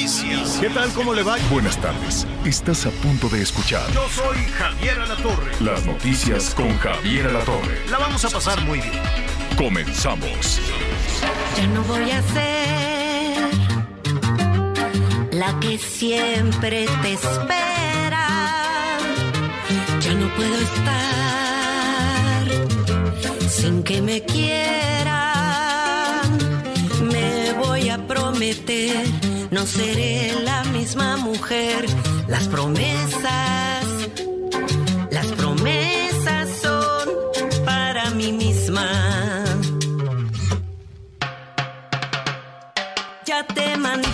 noticias. ¿Qué tal? ¿Cómo le va? Buenas tardes. Estás a punto de escuchar Yo soy Javier Alatorre. las noticias con Javier Alatorre. La vamos a pasar muy bien. Comenzamos. Ya no voy a ser la que siempre te espera. Ya no puedo estar sin que me quieran. Me voy a prometer, no seré la misma mujer. Las promesas, las promesas son para mí misma. ya te mandé.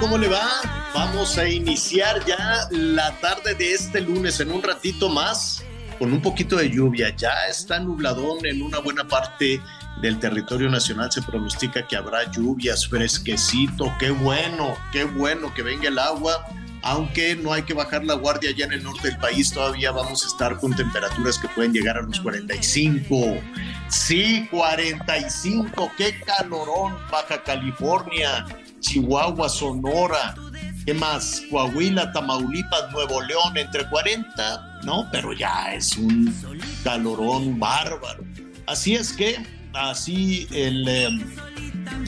¿Cómo le va? Vamos a iniciar ya la tarde de este lunes en un ratito más con un poquito de lluvia. Ya está nubladón en una buena parte del territorio nacional. Se pronostica que habrá lluvias, fresquecito. Qué bueno, qué bueno que venga el agua. Aunque no hay que bajar la guardia ya en el norte del país, todavía vamos a estar con temperaturas que pueden llegar a los 45. Sí, 45. Qué calorón. Baja California, Chihuahua, Sonora. ¿Qué más? Coahuila, Tamaulipas, Nuevo León, entre 40, ¿no? Pero ya es un calorón bárbaro. Así es que, así el, eh,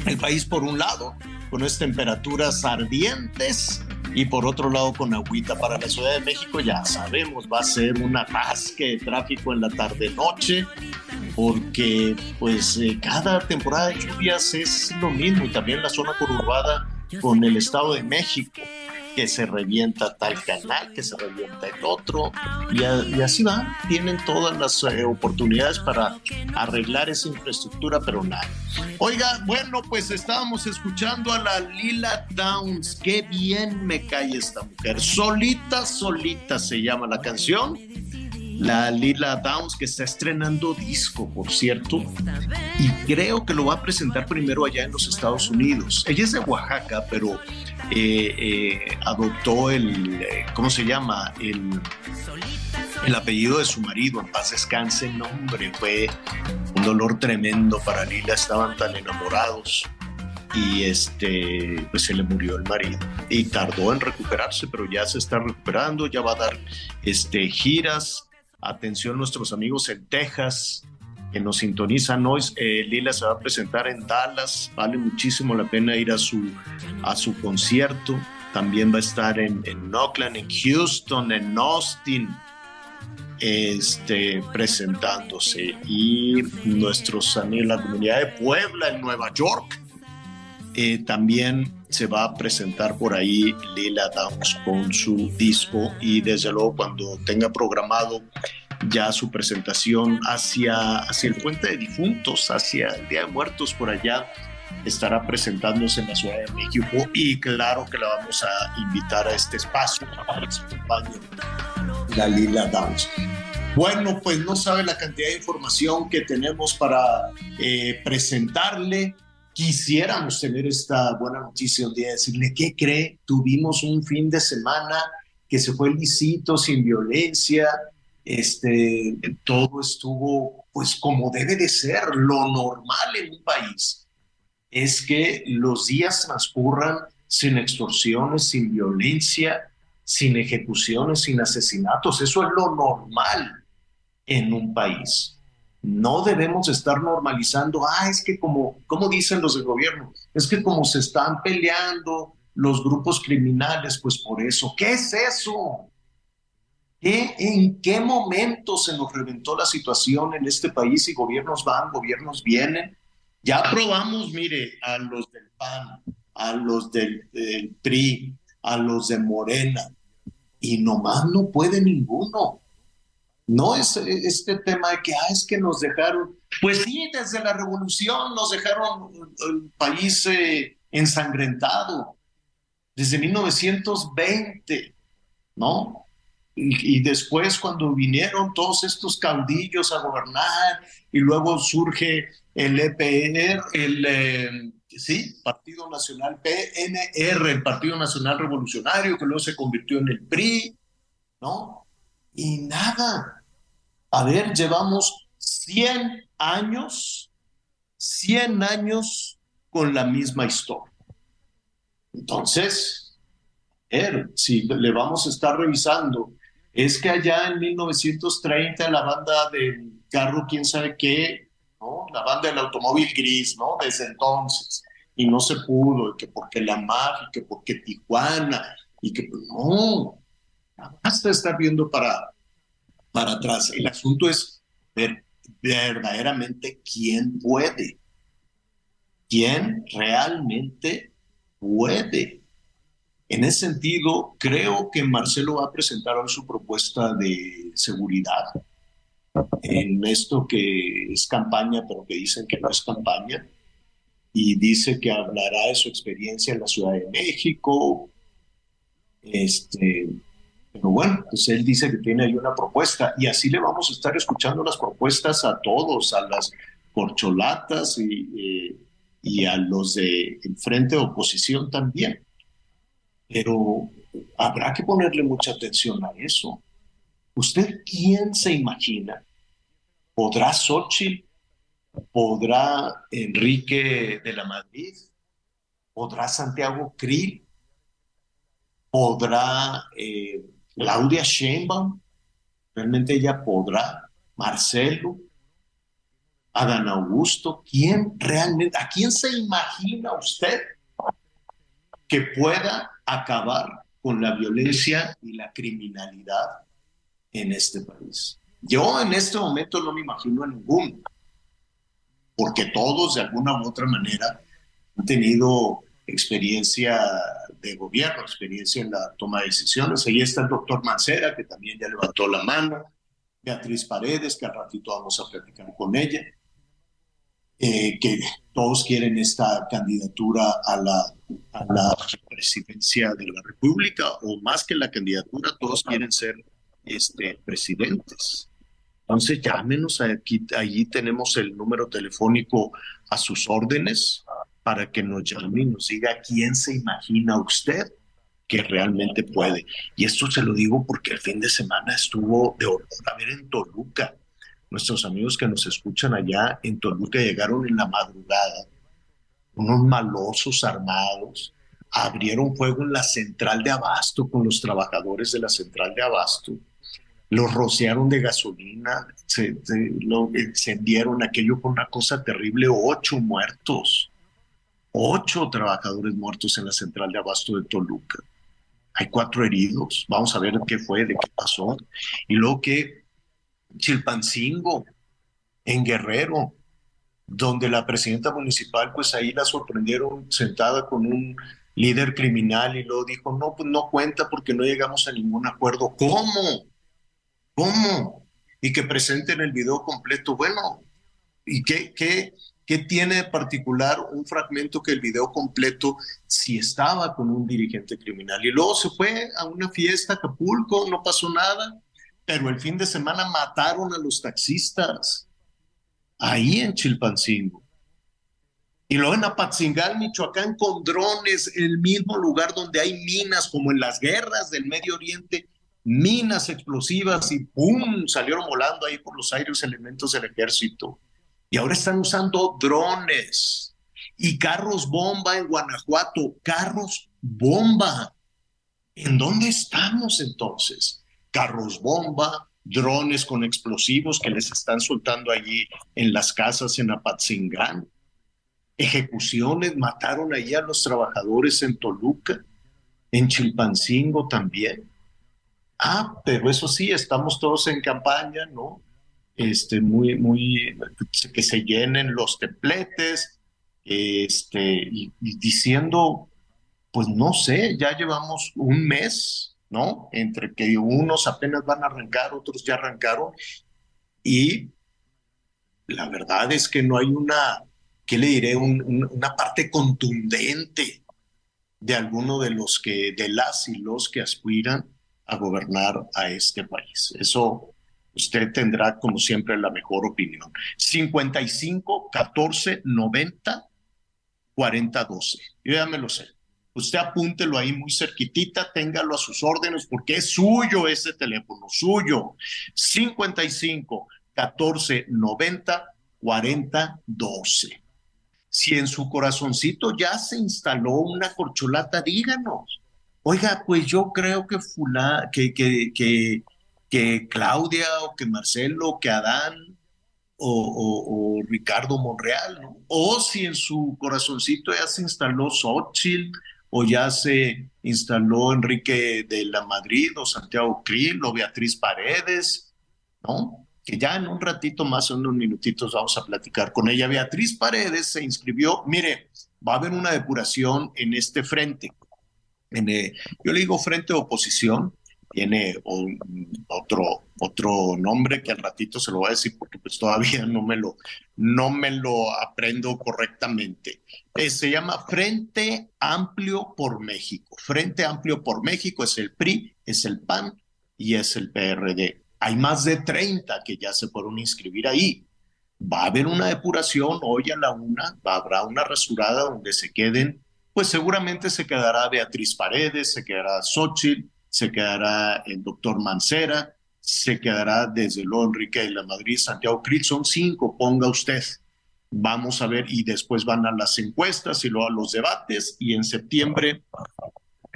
el país por un lado, con estas temperaturas ardientes, y por otro lado con agüita para la Ciudad de México, ya sabemos, va a ser un atasque de tráfico en la tarde-noche, porque pues eh, cada temporada de lluvias es lo mismo, y también la zona conurbada con el Estado de México, que se revienta tal canal, que se revienta el otro, y, así va, tienen todas las eh, oportunidades para arreglar esa infraestructura, pero nada. Oiga, bueno, pues estábamos escuchando a la Lila Downs, qué bien me cae esta mujer, solita, solita se llama la canción. La Lila Downs, que está estrenando disco, por cierto, y creo que lo va a presentar primero allá en los Estados Unidos. Ella es de Oaxaca, pero eh, eh, adoptó el, eh, ¿cómo se llama? El, el apellido de su marido, en paz descanse, no, hombre, fue un dolor tremendo para Lila, estaban tan enamorados y este, pues se le murió el marido y tardó en recuperarse, pero ya se está recuperando, ya va a dar este, giras. Atención nuestros amigos en Texas que nos sintonizan hoy. Eh, Lila se va a presentar en Dallas, vale muchísimo la pena ir a su, a su concierto. También va a estar en, en Oakland, en Houston, en Austin, este, presentándose. Y nuestros amigos, la comunidad de Puebla, en Nueva York, eh, también se va a presentar por ahí Lila Downs con su disco y desde luego cuando tenga programado ya su presentación hacia, hacia el puente de difuntos, hacia el Día de Muertos por allá, estará presentándose en la Ciudad de México y claro que la vamos a invitar a este espacio para que se acompañe la Lila Downs. Bueno, pues no sabe la cantidad de información que tenemos para eh, presentarle. Quisiéramos tener esta buena noticia un día, decirle, ¿qué cree? Tuvimos un fin de semana que se fue lisito, sin violencia, este, todo estuvo pues como debe de ser, lo normal en un país es que los días transcurran sin extorsiones, sin violencia, sin ejecuciones, sin asesinatos. Eso es lo normal en un país. No debemos estar normalizando, ah, es que como, como dicen los del gobierno, es que como se están peleando los grupos criminales, pues por eso, ¿qué es eso? ¿Qué, ¿En qué momento se nos reventó la situación en este país y gobiernos van, gobiernos vienen? Ya probamos, mire, a los del PAN, a los del, del PRI, a los de Morena, y nomás no puede ninguno. No es este tema de que, ah, es que nos dejaron, pues sí, desde la revolución nos dejaron el país eh, ensangrentado, desde 1920, ¿no? Y, y, después cuando vinieron todos estos caudillos a gobernar y luego surge el EPR, el, eh, sí, Partido Nacional PNR, el Partido Nacional Revolucionario, que luego se convirtió en el PRI, ¿no? Y nada. A ver, llevamos 100 años, 100 años con la misma historia. Entonces, a ver, si le vamos a estar revisando, es que allá en 1930 la banda del carro, quién sabe qué, la banda del automóvil gris, ¿no? Desde entonces. Y no se pudo, y que porque la mafia, y que porque Tijuana, y que no, basta estar viendo para, para atrás. El asunto es ver verdaderamente quién puede, quién realmente puede. En ese sentido, creo que Marcelo va a presentar hoy su propuesta de seguridad en esto que es campaña, pero que dicen que no es campaña, y dice que hablará de su experiencia en la Ciudad de México. Este, pero bueno, pues él dice que tiene ahí una propuesta y así le vamos a estar escuchando las propuestas a todos, a las corcholatas y, a los de frente de oposición también. Pero habrá que ponerle mucha atención a eso. ¿Usted quién se imagina? ¿Podrá Xochitl? ¿Podrá Enrique de la Madrid? ¿Podrá Santiago Krill? ¿Podrá eh, Claudia Sheinbaum? ¿Realmente ella podrá? ¿Marcelo? ¿Adán Augusto? ¿Quién realmente, a quién se imagina usted que pueda acabar con la violencia y la criminalidad en este país. Yo en este momento no me imagino a ninguno, porque todos de alguna u otra manera han tenido experiencia de gobierno, experiencia en la toma de decisiones. Ahí está el doctor Mancera, que también ya levantó la mano, Beatriz Paredes, que al ratito vamos a platicar con ella, eh, que todos quieren esta candidatura a la, a la presidencia de la República, o más que la candidatura, todos quieren ser este, presidentes. Entonces llámenos aquí, allí tenemos el número telefónico a sus órdenes para que nos llame y nos diga quién se imagina usted que realmente puede. Y esto se lo digo porque el fin de semana estuvo de horror a ver en Toluca. Nuestros amigos que nos escuchan allá en Toluca llegaron en la madrugada, unos malosos armados, abrieron fuego en la central de abasto con los trabajadores de la central de abasto los rociaron de gasolina, se, lo encendieron aquello con una cosa terrible, ocho muertos, ocho trabajadores muertos en la central de abasto de Toluca. Hay cuatro heridos, vamos a ver qué fue, de qué pasó. Y luego que Chilpancingo, en Guerrero, donde la presidenta municipal, pues ahí la sorprendieron sentada con un líder criminal y luego dijo, no, pues no cuenta porque no llegamos a ningún acuerdo. ¿Cómo? ¿Cómo? Y que presenten el video completo. Bueno, ¿y qué, qué, qué tiene de particular un fragmento que el video completo si estaba con un dirigente criminal? Y luego se fue a una fiesta Acapulco, no pasó nada, pero el fin de semana mataron a los taxistas ahí en Chilpancingo. Y luego en Apatzingal, Michoacán, con drones, el mismo lugar donde hay minas, como en las guerras del Medio Oriente, minas explosivas y ¡pum! salieron volando ahí por los aires elementos del ejército. Y ahora están usando drones y carros bomba en Guanajuato, carros bomba. ¿En dónde estamos entonces? Carros bomba, drones con explosivos que les están soltando allí en las casas en Apatzingán. Ejecuciones, mataron allí a los trabajadores en Toluca, en Chilpancingo también. Ah, pero eso sí, estamos todos en campaña, ¿no? Este, muy, muy, que se llenen los templetes, este, y, diciendo, pues no sé, ya llevamos un mes, ¿no? Entre que unos apenas van a arrancar, otros ya arrancaron, y la verdad es que no hay una, ¿qué le diré? una parte contundente de alguno de los que, de las y los que aspiran a gobernar a este país. Eso usted tendrá, como siempre, la mejor opinión. 55, 14, 90, 40, 12. Yo ya me lo sé. Usted apúntelo ahí muy cerquitita, téngalo a sus órdenes porque es suyo ese teléfono, suyo. 55 14 90 40 12. Si en su corazoncito ya se instaló una corcholata, díganos. Oiga, pues yo creo que, fula, que, que, que, que Claudia o que Marcelo o que Adán o, Ricardo Monreal. O si en su corazoncito ya se instaló Xochitl o ya se instaló Enrique de la Madrid o Santiago Krill o Beatriz Paredes, ¿no? Que ya en un ratito más, en unos minutitos, vamos a platicar con ella. Beatriz Paredes se inscribió, mire, va a haber una depuración en este frente. En, yo le digo frente de oposición, tiene otro, otro nombre que al ratito se lo voy a decir porque pues todavía no me lo, no me lo aprendo correctamente. Eh, se llama Frente Amplio por México. Frente Amplio por México es el PRI, es el PAN y es el PRD. Hay más de 30 que ya se fueron inscribir ahí. Va a haber una depuración hoy a la una, habrá una rasurada donde se queden, pues seguramente se quedará Beatriz Paredes, se quedará Xochitl, se quedará el doctor Mancera, se quedará desde luego Enrique de la Madrid, Santiago Cris, son cinco, ponga usted. Vamos a ver, y después van a las encuestas y luego a los debates, y en septiembre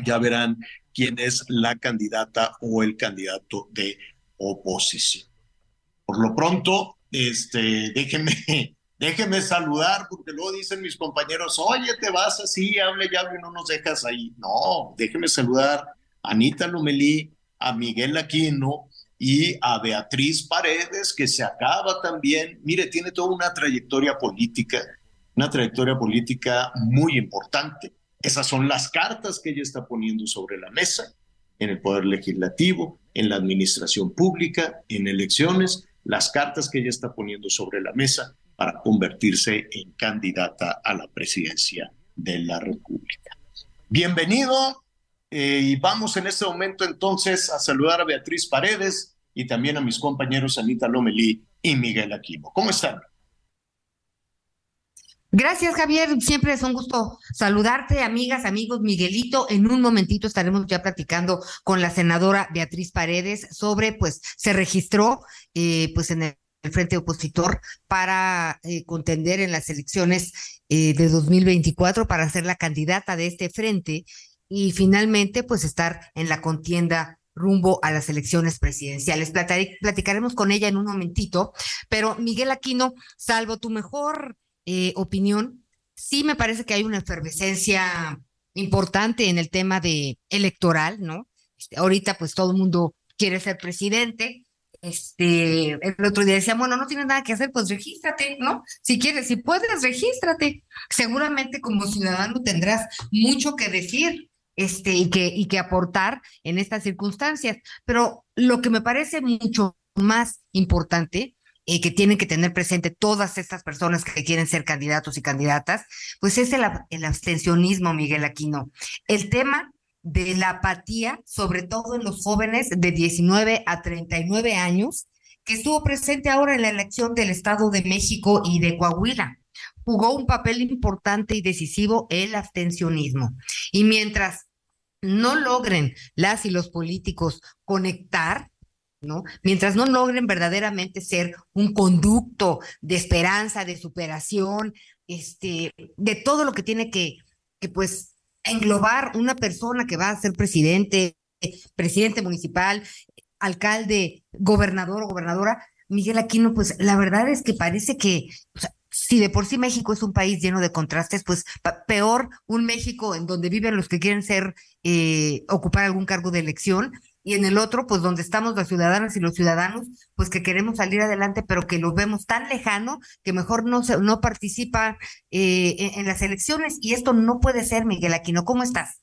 ya verán quién es la candidata o el candidato de oposición. Por lo pronto, este, déjenme, déjenme saludar, porque luego dicen mis compañeros, oye, te vas así, hable ya y no nos dejas ahí. No, déjenme saludar Anita Lomelí, a Miguel Aquino y a Beatriz Paredes, que se acaba también, mire, tiene toda una trayectoria política, una trayectoria política muy importante. Esas son las cartas que ella está poniendo sobre la mesa en el Poder Legislativo, en la Administración Pública, en elecciones, las cartas que ella está poniendo sobre la mesa para convertirse en candidata a la presidencia de la República. Bienvenido, eh, y vamos en este momento entonces a saludar a Beatriz Paredes y también a mis compañeros Anita Lomelí y Miguel Aquino. ¿Cómo están? Gracias, Javier. Siempre es un gusto saludarte, amigas, amigos. Miguelito, en un momentito estaremos ya platicando con la senadora Beatriz Paredes sobre, pues, se registró, eh, pues, en el frente opositor para eh, contender en las elecciones de 2024 para ser la candidata de este frente y finalmente pues estar en la contienda rumbo a las elecciones presidenciales. platicaremos con ella en un momentito, pero Miguel Aquino, salvo tu mejor eh, opinión, sí me parece que hay una efervescencia importante en el tema de electoral, ¿no? Este, ahorita pues todo el mundo quiere ser presidente. Este, el otro día decía, bueno, no tienes nada que hacer, pues regístrate, ¿no? Si quieres, si puedes, regístrate. Seguramente como ciudadano tendrás mucho que decir este, y, que, y que aportar en estas circunstancias. Pero lo que me parece mucho más importante y que tienen que tener presente todas estas personas que quieren ser candidatos y candidatas, pues es el, el abstencionismo, Miguel Aquino. El tema de la apatía, sobre todo en los jóvenes de 19 a 39 años, que estuvo presente ahora en la elección del Estado de México y de Coahuila jugó un papel importante y decisivo el abstencionismo. Y mientras no logren las y los políticos conectar, ¿no? Mientras no logren verdaderamente ser un conducto de esperanza, de superación, este, de todo lo que tiene que, que pues englobar una persona que va a ser presidente, presidente municipal, alcalde, gobernador o gobernadora, Miguel Aquino, pues la verdad es que parece que si de por sí México es un país lleno de contrastes, pues peor un México en donde viven los que quieren ser, eh, ocupar algún cargo de elección, y en el otro, pues donde estamos las ciudadanas y los ciudadanos, pues que queremos salir adelante, pero que lo vemos tan lejano que mejor no, se, no participa eh, en, en, las elecciones. Y esto no puede ser, Miguel Aquino. ¿Cómo estás?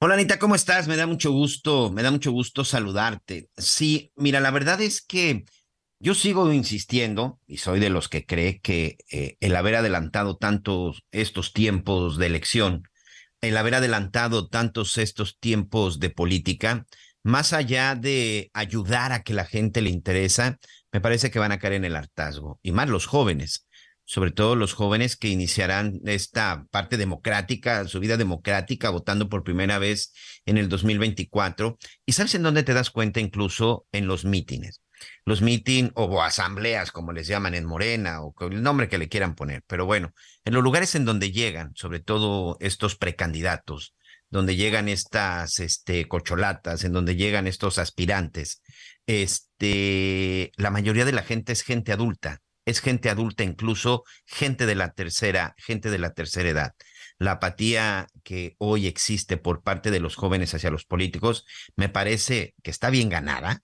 Hola Anita, ¿cómo estás? Me da mucho gusto, me da mucho gusto saludarte. Sí, mira, la verdad es que yo sigo insistiendo y soy de los que cree que eh, el haber adelantado tantos estos tiempos de elección, el haber adelantado tantos estos tiempos de política, más allá de ayudar a que la gente le interesa, me parece que van a caer en el hartazgo, y más los jóvenes sobre todo los jóvenes que iniciarán esta parte democrática, su vida democrática, votando por primera vez en el 2024. ¿Y sabes en dónde te das cuenta? Incluso en los mítines. Los mítines o asambleas, como les llaman en Morena, o el nombre que le quieran poner. Pero bueno, en los lugares en donde llegan, sobre todo estos precandidatos, donde llegan estas este, cocholatas, en donde llegan estos aspirantes, este, la mayoría de la gente es gente adulta es gente adulta, incluso gente de la tercera, gente de la tercera edad. La apatía que hoy existe por parte de los jóvenes hacia los políticos me parece que está bien ganada,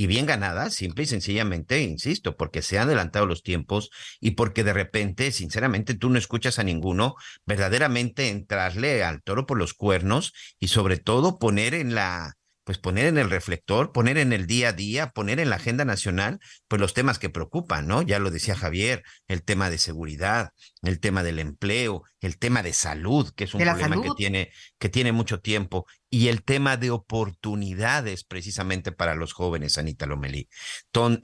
y bien ganada, simple y sencillamente, insisto, porque se han adelantado los tiempos y porque de repente, sinceramente, tú no escuchas a ninguno verdaderamente entrarle al toro por los cuernos y sobre todo poner en la pues poner en el reflector, poner en el día a día, poner en la agenda nacional, pues los temas que preocupan, ¿no? Ya lo decía Javier, el tema de seguridad, el tema del empleo, el tema de salud, que es un problema que tiene, que tiene mucho tiempo, y el tema de oportunidades precisamente para los jóvenes, Anita Lomelí.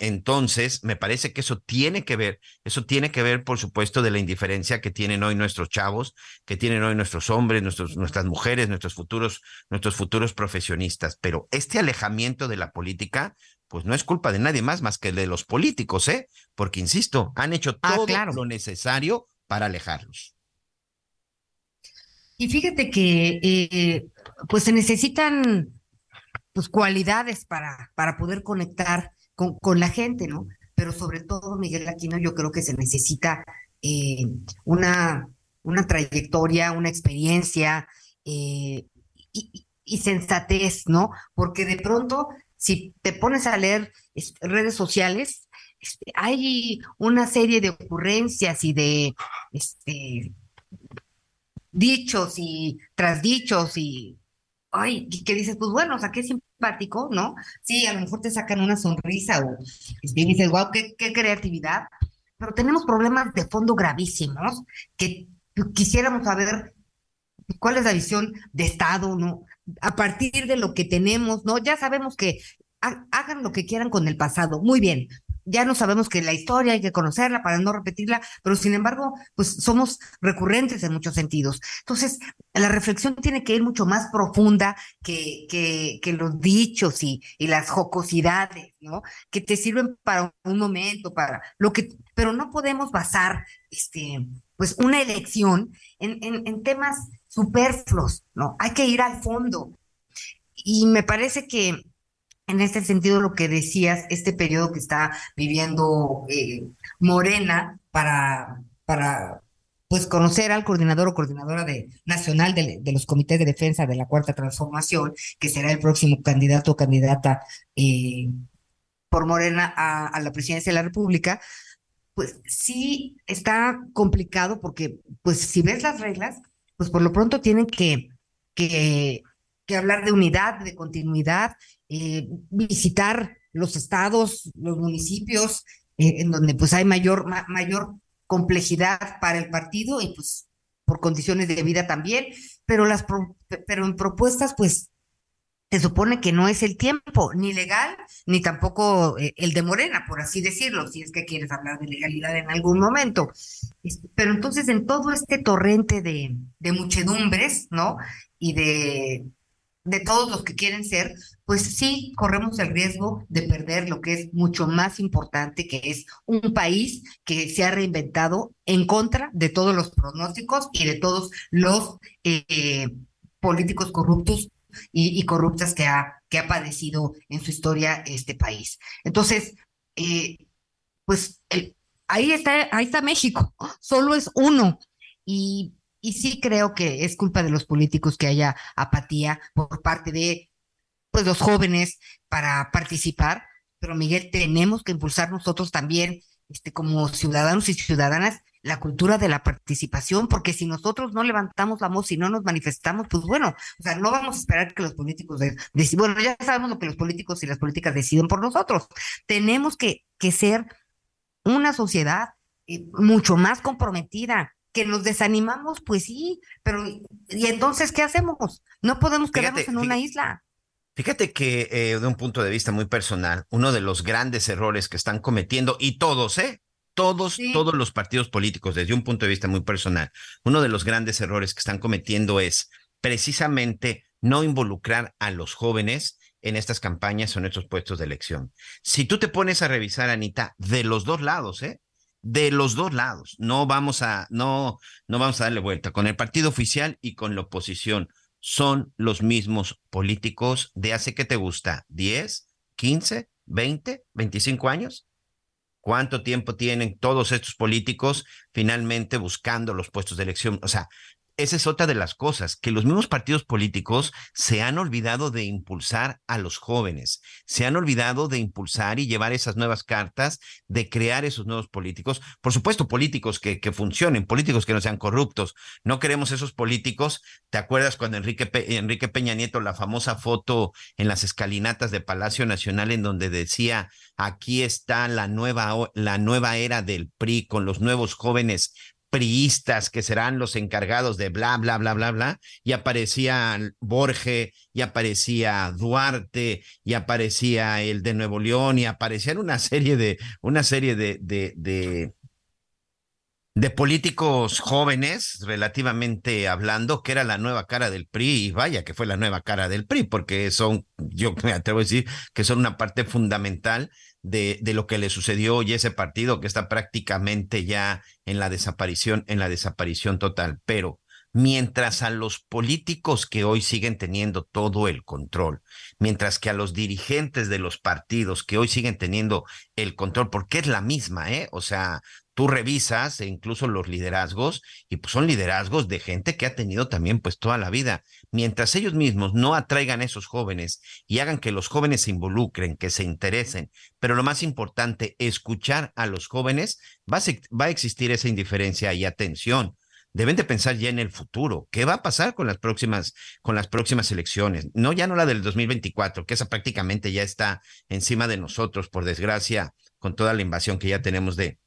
Entonces, me parece que eso tiene que ver, eso tiene que ver, por supuesto, de la indiferencia que tienen hoy nuestros chavos, que tienen hoy nuestros hombres, nuestros, nuestras mujeres, nuestros futuros, nuestros futuros profesionistas. Pero este alejamiento de la política, pues no es culpa de nadie más más que de los políticos, ¿eh? Porque, insisto, han hecho ah, todo lo necesario para alejarlos. Y fíjate que eh, pues se necesitan pues cualidades para, para poder conectar con, con, la gente, ¿no? Pero sobre todo, Miguel Aquino, yo creo que se necesita eh, una, una trayectoria, una experiencia eh, y, sensatez, ¿no? Porque de pronto, si te pones a leer redes sociales, este, hay una serie de ocurrencias y de este, dichos y trasdichos y, ay, que dices, pues bueno, o sea, qué simpático, ¿no? Sí, a lo mejor te sacan una sonrisa o este, dices, wow, qué, qué creatividad, pero tenemos problemas de fondo gravísimos que quisiéramos saber cuál es la visión de Estado, ¿no? A partir de lo que tenemos, ¿no? Ya sabemos que hagan lo que quieran con el pasado, muy bien, ya no sabemos que la historia hay que conocerla para no repetirla, pero sin embargo, pues somos recurrentes en muchos sentidos. Entonces, la reflexión tiene que ir mucho más profunda que, que, que los dichos y, y las jocosidades, ¿no? Que te sirven para un momento, para lo que, pero no podemos basar, este, pues una elección en, en, en temas superfluos, ¿no? Hay que ir al fondo. Y me parece que en este sentido, lo que decías, este periodo que está viviendo eh, Morena para, para pues conocer al coordinador o coordinadora de, nacional de, los comités de defensa de la Cuarta Transformación, que será el próximo candidato o candidata eh, por Morena a, la presidencia de la República, pues sí está complicado porque, pues si ves las reglas, pues por lo pronto tienen que, que hablar de unidad, de continuidad eh, visitar los estados, los municipios, eh, en donde pues hay mayor, mayor complejidad para el partido y pues por condiciones de vida también, pero las pero en propuestas pues se supone que no es el tiempo ni legal ni tampoco eh, el de Morena, por así decirlo, si es que quieres hablar de legalidad en algún momento. Pero entonces en todo este torrente de, de muchedumbres, ¿no? Y de de todos los que quieren ser, pues sí corremos el riesgo de perder lo que es mucho más importante, que es un país que se ha reinventado en contra de todos los pronósticos y de todos los eh, políticos corruptos y, corruptas que ha, que ha padecido en su historia este país. Entonces, eh, pues ahí está, ahí está México, solo es uno. Y y sí creo que es culpa de los políticos que haya apatía por parte de pues los jóvenes para participar, pero Miguel, tenemos que impulsar nosotros también, este, como ciudadanos y ciudadanas, la cultura de la participación, porque si nosotros no levantamos la voz y no nos manifestamos, pues bueno, o sea, no vamos a esperar que los políticos decidan. Bueno, ya sabemos lo que los políticos y las políticas deciden por nosotros. Tenemos que, que ser una sociedad eh, mucho más comprometida, que nos desanimamos, pues sí, pero ¿y entonces qué hacemos? No podemos quedarnos en una isla. Fíjate que eh, de un punto de vista muy personal, uno de los grandes errores que están cometiendo, y todos, ¿eh? Todos, todos los partidos políticos, desde un punto de vista muy personal, uno de los grandes errores que están cometiendo es precisamente no involucrar a los jóvenes en estas campañas o en estos puestos de elección. Si tú te pones a revisar, Anita, de los dos lados, ¿eh? De los dos lados. No vamos a, no, no vamos a darle vuelta. Con el partido oficial y con la oposición son los mismos políticos de hace que te gusta, 10, 15, 20, 25 años. ¿Cuánto tiempo tienen todos estos políticos finalmente buscando los puestos de elección? O sea, esa es otra de las cosas, que los mismos partidos políticos se han olvidado de impulsar a los jóvenes, se han olvidado de impulsar y llevar esas nuevas cartas, de crear esos nuevos políticos. Por supuesto, políticos que, que funcionen, políticos que no sean corruptos. No queremos esos políticos. ¿Te acuerdas cuando Enrique, Peña Nieto, la famosa foto en las escalinatas de Palacio Nacional en donde decía, aquí está la nueva, la nueva era del PRI con los nuevos jóvenes priistas que serán los encargados de bla, bla, bla, bla, bla, y aparecía Borge, y aparecía Duarte, y aparecía el de Nuevo León, y aparecían una serie de, una serie de, de, de, de políticos jóvenes, relativamente hablando, que era la nueva cara del PRI, y vaya que fue la nueva cara del PRI, porque son, yo me atrevo a decir, que son una parte fundamental de, de, lo que le sucedió y ese partido que está prácticamente ya en la desaparición, en la desaparición total. Pero mientras a los políticos que hoy siguen teniendo todo el control, mientras que a los dirigentes de los partidos que hoy siguen teniendo el control, porque es la misma, ¿eh? O sea, tú revisas e incluso los liderazgos y pues son liderazgos de gente que ha tenido también pues toda la vida. Mientras ellos mismos no atraigan a esos jóvenes y hagan que los jóvenes se involucren, que se interesen, pero lo más importante, escuchar a los jóvenes, va a, va a existir esa indiferencia y atención. Deben de pensar ya en el futuro. ¿Qué va a pasar con las próximas, con las próximas elecciones? No, ya no la del 2024, que esa prácticamente ya está encima de nosotros, por desgracia, con toda la invasión que ya tenemos de,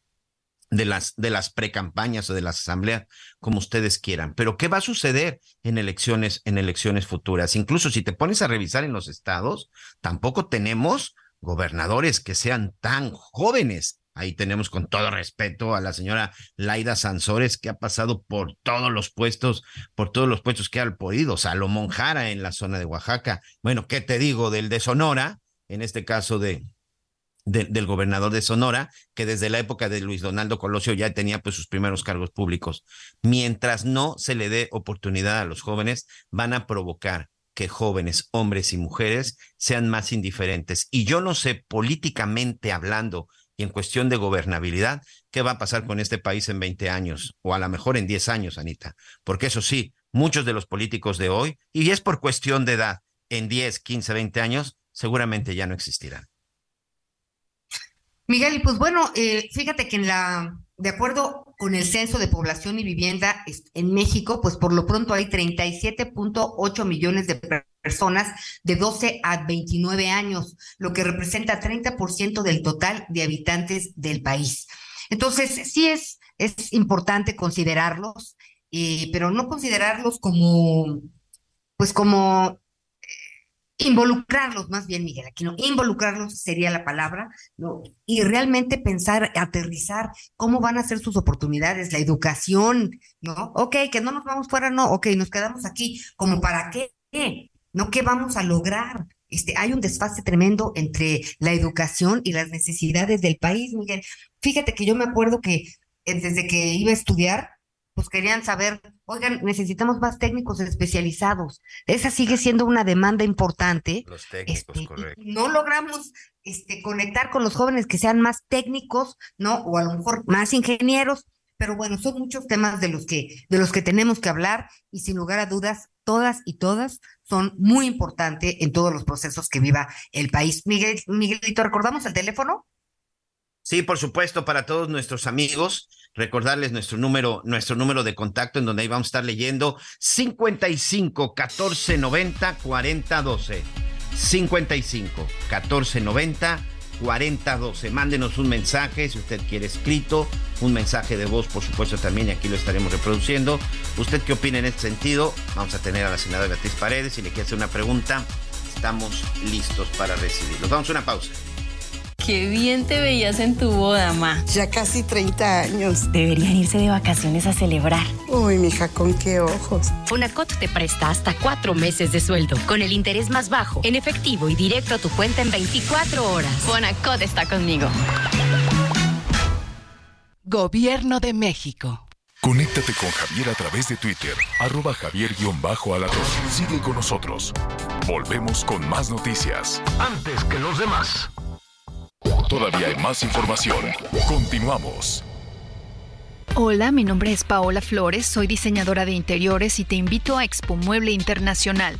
de las, de las precampañas o de las asambleas, como ustedes quieran. Pero ¿qué va a suceder en elecciones, en elecciones futuras? Incluso si te pones a revisar en los estados, tampoco tenemos gobernadores que sean tan jóvenes. Ahí tenemos con todo respeto a la señora Laida Sansores, que ha pasado por todos los puestos, por todos los puestos que ha podido. Salomón Jara en la zona de Oaxaca. Bueno, ¿qué te digo del de Sonora? En este caso de, del gobernador de Sonora, que desde la época de Luis Donaldo Colosio ya tenía pues sus primeros cargos públicos. Mientras no se le dé oportunidad a los jóvenes, van a provocar que jóvenes, hombres y mujeres, sean más indiferentes. Y yo no sé políticamente hablando y en cuestión de gobernabilidad, qué va a pasar con este país en 20 años o a lo mejor en 10 años, Anita. Porque eso sí, muchos de los políticos de hoy, y es por cuestión de edad, en 10, 15, 20 años, seguramente ya no existirán. Miguel, y pues bueno, eh, fíjate que en la, de acuerdo con el Censo de Población y Vivienda en México, pues por lo pronto hay 37.8 millones de personas de 12 a 29 años, lo que representa 30% del total de habitantes del país. Entonces, sí es, es importante considerarlos, eh, pero no considerarlos como, pues como involucrarlos, más bien, Miguel no involucrarlos sería la palabra, ¿no? Y realmente pensar, aterrizar cómo van a ser sus oportunidades, la educación, ¿no? Ok, que no nos vamos fuera, no, ok, nos quedamos aquí, ¿como para qué? ¿No? ¿Qué vamos a lograr? Este, hay un desfase tremendo entre la educación y las necesidades del país, Miguel. Fíjate que yo me acuerdo que eh, desde que iba a estudiar, pues querían saber, oigan, necesitamos más técnicos especializados. Esa sigue siendo una demanda importante. Los técnicos, este, correcto. No logramos este, conectar con los jóvenes que sean más técnicos, ¿no? O a lo mejor más ingenieros, pero bueno, son muchos temas de los que, de los que tenemos que hablar y sin lugar a dudas, todas y todas son muy importantes en todos los procesos que viva el país. Miguel, Miguelito, ¿recordamos el teléfono? Sí, por supuesto, para todos nuestros amigos, recordarles nuestro número, nuestro número de contacto en donde ahí vamos a estar leyendo 55 14 90 40 12. 55 14 90 4012. Mándenos un mensaje si usted quiere escrito, un mensaje de voz, por supuesto, también, y aquí lo estaremos reproduciendo. ¿Usted qué opina en este sentido? Vamos a tener a la senadora Beatriz Paredes. Si le quiere hacer una pregunta, estamos listos para recibirlos. Vamos a una pausa. Qué bien te veías en tu boda, ma. Ya casi 30 años. Deberían irse de vacaciones a celebrar. Uy, mija, con qué ojos. Fonacot te presta hasta cuatro meses de sueldo, con el interés más bajo, en efectivo y directo a tu cuenta en 24 horas. Fonacot está conmigo. Gobierno de México. Conéctate con Javier a través de Twitter, arroba javier-alatón. Sigue con nosotros. Volvemos con más noticias. Antes que los demás. Todavía hay más información. Continuamos. Hola, mi nombre es Paola Flores, soy diseñadora de interiores y te invito a Expo Mueble Internacional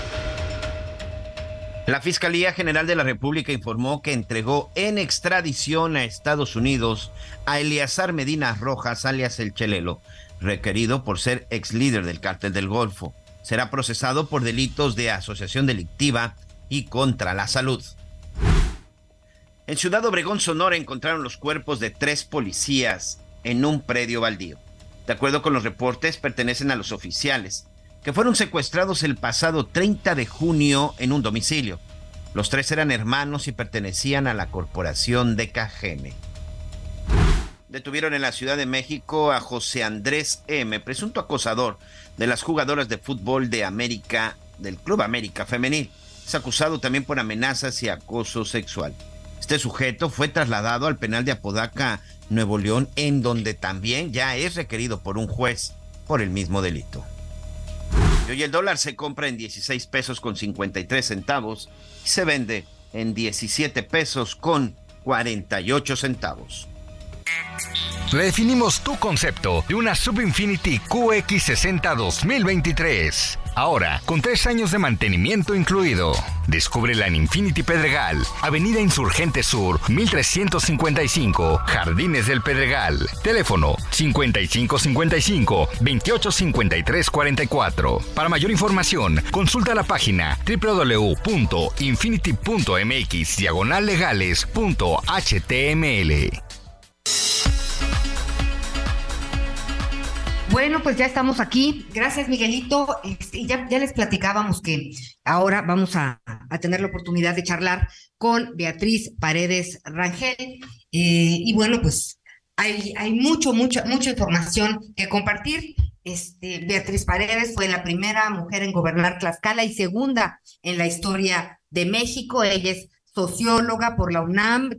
La Fiscalía General de la República informó que entregó en extradición a Estados Unidos a Eleazar Medina Rojas, alias El Chelelo, requerido por ser ex líder del cártel del Golfo. Será procesado por delitos de asociación delictiva y contra la salud. En Ciudad Obregón, Sonora, encontraron los cuerpos de tres policías en un predio baldío. De acuerdo con los reportes, pertenecen a los oficiales que fueron secuestrados el pasado 30 de junio en un domicilio. Los tres eran hermanos y pertenecían a la corporación de Cajeme. Detuvieron en la Ciudad de México a José Andrés M., presunto acosador de las jugadoras de fútbol de América, del Club América Femenil. Es acusado también por amenazas y acoso sexual. Este sujeto fue trasladado al penal de Apodaca, Nuevo León, en donde también ya es requerido por un juez por el mismo delito. Y hoy el dólar se compra en 16 pesos con 53 centavos y se vende en 17 pesos con 48 centavos. Redefinimos tu concepto de una Subinfinity QX60 2023. Ahora, con tres años de mantenimiento incluido. Descúbrela en Infinity Pedregal, Avenida Insurgente Sur, 1355, Jardines del Pedregal. Teléfono 5555-285344. Para mayor información, consulta la página www.infinity.mx diagonal legales.html. Bueno, pues ya estamos aquí. Gracias, Miguelito. Este, ya, les platicábamos que ahora vamos a, tener la oportunidad de charlar con Beatriz Paredes Rangel. Eh, y bueno, pues hay, hay mucho, mucha, mucha información que compartir. Este, Beatriz Paredes fue la primera mujer en gobernar Tlaxcala y segunda en la historia de México. Ella es socióloga por la UNAM,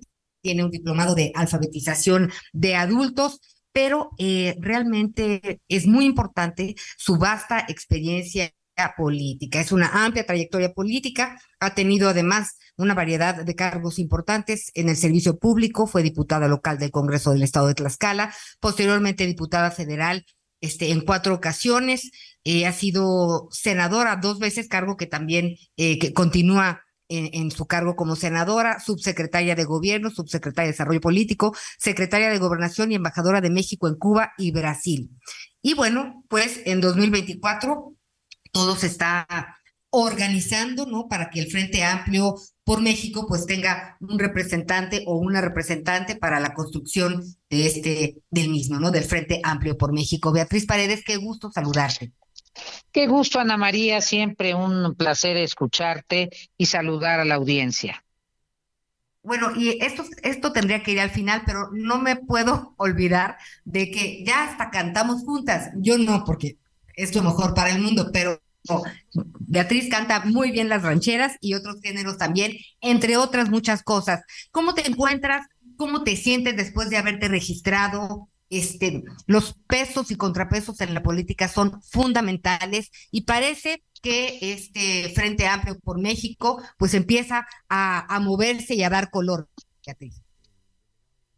tiene un diplomado de alfabetización de adultos pero eh, realmente es muy importante su vasta experiencia política. Es una amplia trayectoria política, ha tenido además una variedad de cargos importantes en el servicio público, fue diputada local del Congreso del Estado de Tlaxcala, posteriormente diputada federal este, en cuatro ocasiones, eh, ha sido senadora dos veces, cargo que también eh, que continúa en, su cargo como senadora, subsecretaria de Gobierno, subsecretaria de Desarrollo Político, secretaria de Gobernación y embajadora de México en Cuba y Brasil. Y bueno, pues en 2024 todo se está organizando, ¿no? Para que el Frente Amplio por México pues tenga un representante o una representante para la construcción de este, del mismo, ¿no? Del Frente Amplio por México. Beatriz Paredes, qué gusto saludarte. Qué gusto, Ana María, siempre un placer escucharte y saludar a la audiencia. Bueno, y esto, esto tendría que ir al final, pero no me puedo olvidar de que ya hasta cantamos juntas. Yo no, porque es lo mejor para el mundo, pero Beatriz canta muy bien las rancheras y otros géneros también, entre otras muchas cosas. ¿Cómo te encuentras? ¿Cómo te sientes después de haberte registrado este, los pesos y contrapesos en la política son fundamentales y parece que este Frente Amplio por México pues empieza a, a moverse y a dar color.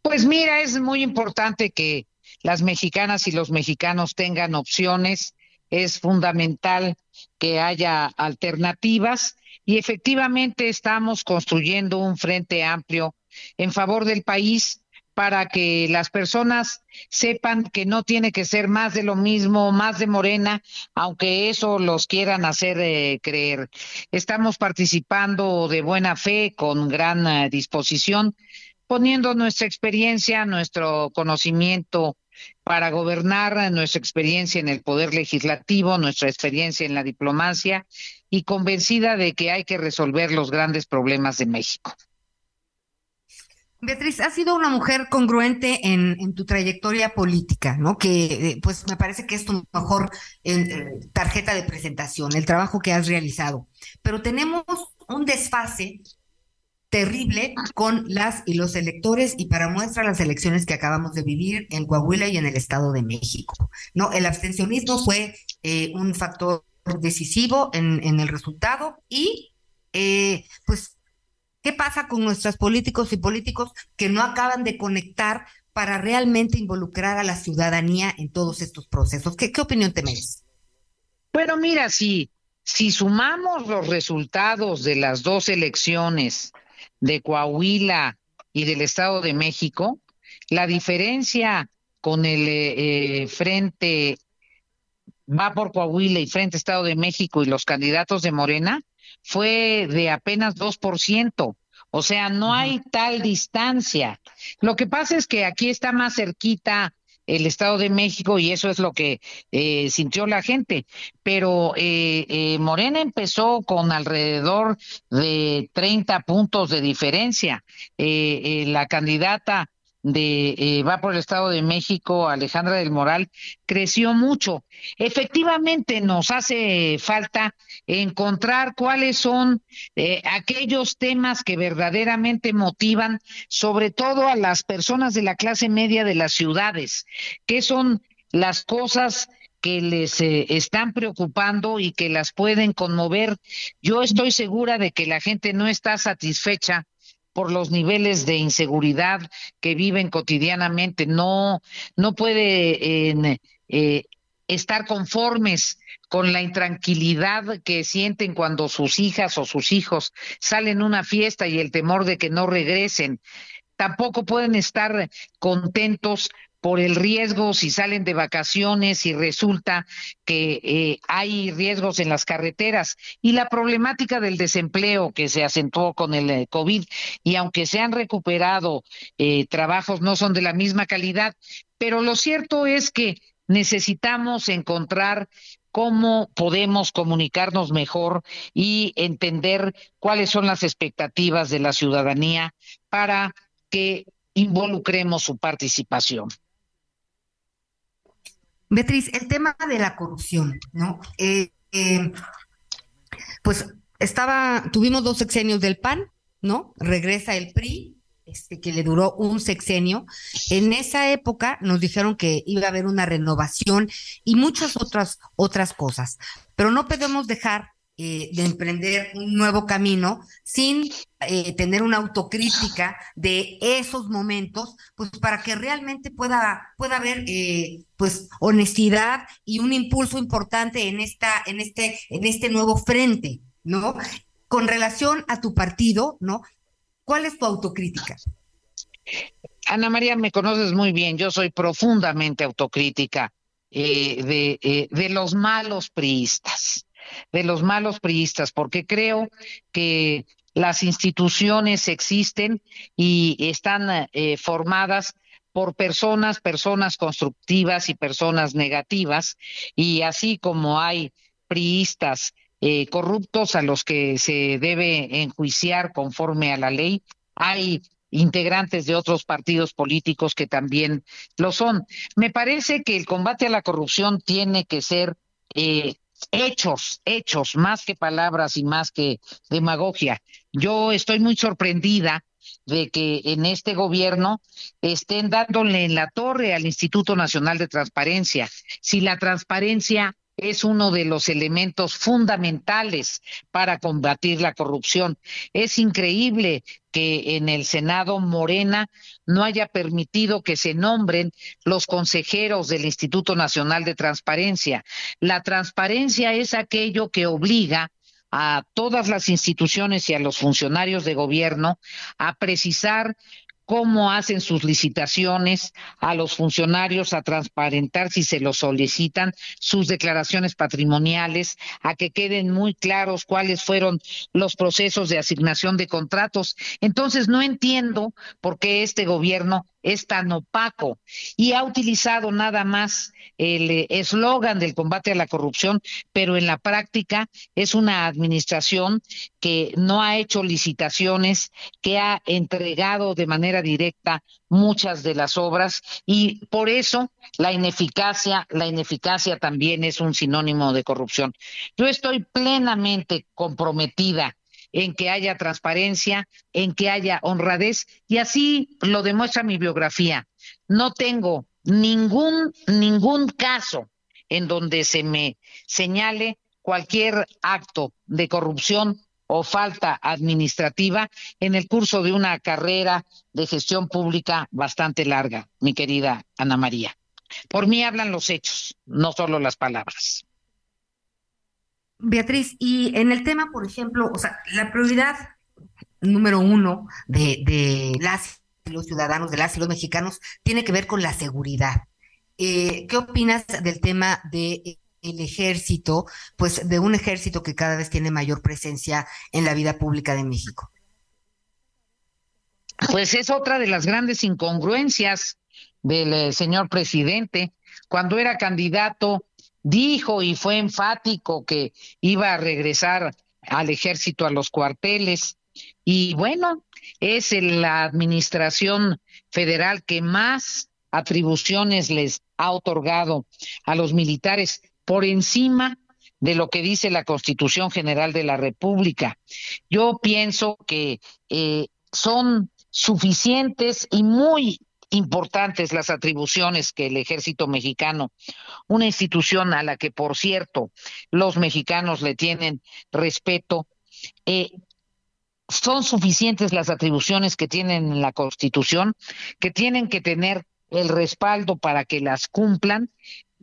Pues mira, es muy importante que las mexicanas y los mexicanos tengan opciones, es fundamental que haya alternativas y efectivamente estamos construyendo un frente amplio en favor del país para que las personas sepan que no tiene que ser más de lo mismo, más de morena, aunque eso los quieran hacer eh, creer. Estamos participando de buena fe, con gran eh, disposición, poniendo nuestra experiencia, nuestro conocimiento para gobernar, nuestra experiencia en el poder legislativo, nuestra experiencia en la diplomacia y convencida de que hay que resolver los grandes problemas de México. Beatriz, has sido una mujer congruente en, tu trayectoria política, ¿no? Que eh, pues me parece que es tu mejor eh, tarjeta de presentación, el trabajo que has realizado. Pero tenemos un desfase terrible con las y los electores y para muestra las elecciones que acabamos de vivir en Coahuila y en el Estado de México. No, el abstencionismo fue eh, un factor decisivo en, en el resultado y eh, pues ¿Qué pasa con nuestros políticos y políticos que no acaban de conectar para realmente involucrar a la ciudadanía en todos estos procesos? ¿Qué, opinión te merece? Bueno, mira, si, si sumamos los resultados de las dos elecciones de Coahuila y del Estado de México, la diferencia con el eh, Frente va por Coahuila y Frente Estado de México y los candidatos de Morena fue de apenas 2%. O sea, no hay tal distancia. Lo que pasa es que aquí está más cerquita el Estado de México y eso es lo que eh, sintió la gente. Pero eh, eh, Morena empezó con alrededor de 30 puntos de diferencia. la candidata de eh, va por el Estado de México, Alejandra del Moral, creció mucho. Efectivamente, nos hace falta encontrar cuáles son eh, aquellos temas que verdaderamente motivan, sobre todo a las personas de la clase media de las ciudades, qué son las cosas que les eh, están preocupando y que las pueden conmover. Yo estoy segura de que la gente no está satisfecha por los niveles de inseguridad que viven cotidianamente. No, no puede eh, estar conformes con la intranquilidad que sienten cuando sus hijas o sus hijos salen a una fiesta y el temor de que no regresen. Tampoco pueden estar contentos por el riesgo si salen de vacaciones y resulta que eh, hay riesgos en las carreteras y la problemática del desempleo que se acentuó con el eh, COVID y aunque se han recuperado eh, trabajos no son de la misma calidad, pero lo cierto es que necesitamos encontrar cómo podemos comunicarnos mejor y entender cuáles son las expectativas de la ciudadanía para que involucremos su participación. Beatriz, el tema de la corrupción, ¿no? Eh, eh, pues estaba, tuvimos dos sexenios del PAN, ¿no? Regresa el PRI, este, que le duró un sexenio. En esa época nos dijeron que iba a haber una renovación y muchas otras, otras cosas. Pero no podemos dejar eh, de emprender un nuevo camino sin eh, tener una autocrítica de esos momentos, pues para que realmente pueda, pueda haber eh, pues honestidad y un impulso importante en esta, en este, en este nuevo frente, ¿no? Con relación a tu partido, ¿no? ¿Cuál es tu autocrítica? Ana María, me conoces muy bien, yo soy profundamente autocrítica de, de los malos priistas de los malos priistas, porque creo que las instituciones existen y están eh, formadas por personas, personas constructivas y personas negativas, y así como hay priistas eh, corruptos a los que se debe enjuiciar conforme a la ley, hay integrantes de otros partidos políticos que también lo son. Me parece que el combate a la corrupción tiene que ser eh, hechos, hechos, más que palabras y más que demagogia. Yo estoy muy sorprendida de que en este gobierno estén dándole en la torre al Instituto Nacional de Transparencia. Si la transparencia es uno de los elementos fundamentales para combatir la corrupción. Es increíble que en el Senado Morena no haya permitido que se nombren los consejeros del Instituto Nacional de Transparencia. La transparencia es aquello que obliga a todas las instituciones y a los funcionarios de gobierno a precisar cómo hacen sus licitaciones, a los funcionarios a transparentar si se los solicitan, sus declaraciones patrimoniales, a que queden muy claros cuáles fueron los procesos de asignación de contratos. Entonces, no entiendo por qué este gobierno es tan opaco y ha utilizado nada más el eh, eslogan del combate a la corrupción, pero en la práctica es una administración que no ha hecho licitaciones, que ha entregado de manera directa muchas de las obras y por eso la ineficacia, la ineficacia también es un sinónimo de corrupción. Yo estoy plenamente comprometida en que haya transparencia, en que haya honradez, y así lo demuestra mi biografía. No tengo ningún, ningún caso en donde se me señale cualquier acto de corrupción o falta administrativa en el curso de una carrera de gestión pública bastante larga, mi querida Ana María. Por mí hablan los hechos, no solo las palabras. Beatriz, y en el tema, por ejemplo, o sea, la prioridad número uno de, de las los ciudadanos, de las y los mexicanos, tiene que ver con la seguridad. Eh, ¿Qué opinas del tema de el ejército, pues de un ejército que cada vez tiene mayor presencia en la vida pública de México? Pues es otra de las grandes incongruencias del eh, señor presidente. Cuando era candidato, dijo y fue enfático que iba a regresar al ejército a los cuarteles. Y bueno, es la administración federal que más atribuciones les ha otorgado a los militares por encima de lo que dice la Constitución General de la República. Yo pienso que eh, son suficientes y muy importantes las atribuciones que el ejército mexicano, una institución a la que, por cierto, los mexicanos le tienen respeto, eh, son suficientes las atribuciones que tienen en la Constitución, que tienen que tener el respaldo para que las cumplan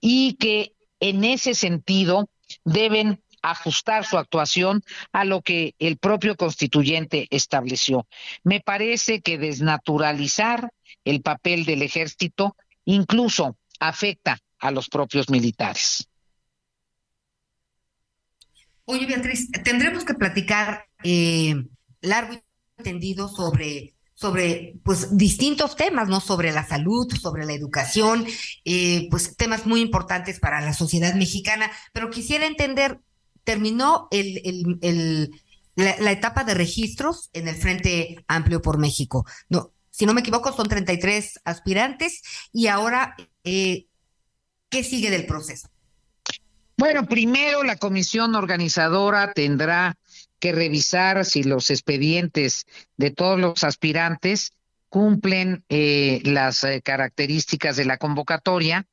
y que en ese sentido deben ajustar su actuación a lo que el propio constituyente estableció. Me parece que desnaturalizar el papel del ejército incluso afecta a los propios militares. Oye, Beatriz, tendremos que platicar eh, largo y entendido sobre sobre pues distintos temas, ¿no? Sobre la salud, sobre la educación, eh, pues temas muy importantes para la sociedad mexicana, pero quisiera entender terminó el, el, la, etapa de registros en el Frente Amplio por México. No, si no me equivoco, son 33 aspirantes y ahora, eh, ¿qué sigue del proceso? Bueno, primero la comisión organizadora tendrá que revisar si los expedientes de todos los aspirantes cumplen eh, las eh, características de la convocatoria.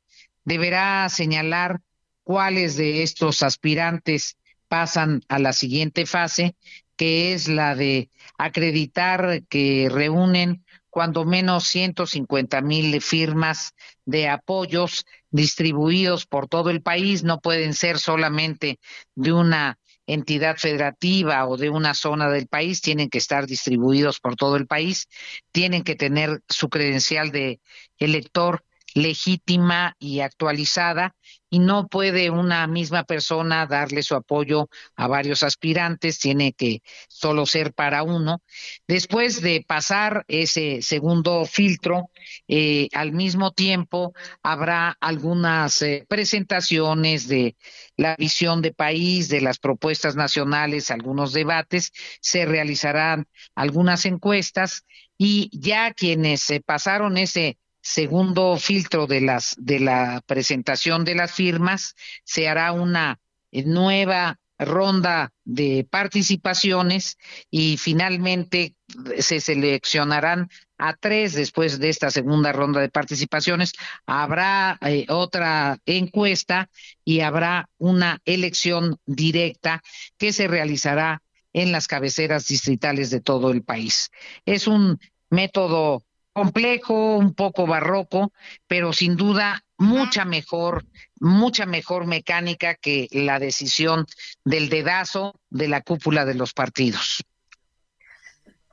Deberá señalar cuáles de estos aspirantes pasan a la siguiente fase, que es la de acreditar que reúnen cuando menos 150 mil firmas de apoyos distribuidos por todo el país, no pueden ser solamente de una entidad federativa o de una zona del país, tienen que estar distribuidos por todo el país, tienen que tener su credencial de elector legítima y actualizada y no puede una misma persona darle su apoyo a varios aspirantes, tiene que solo ser para uno. Después de pasar ese segundo filtro, eh, al mismo tiempo habrá algunas eh, presentaciones de la visión de país, de las propuestas nacionales, algunos debates, se realizarán algunas encuestas y ya quienes se pasaron ese segundo filtro de las de la presentación de las firmas se hará una nueva ronda de participaciones y finalmente se seleccionarán a tres después de esta segunda ronda de participaciones. Habrá eh, otra encuesta y habrá una elección directa que se realizará en las cabeceras distritales de todo el país. Es un método complejo, un poco barroco, pero sin duda mucha mejor, mucha mejor mecánica que la decisión del dedazo de la cúpula de los partidos.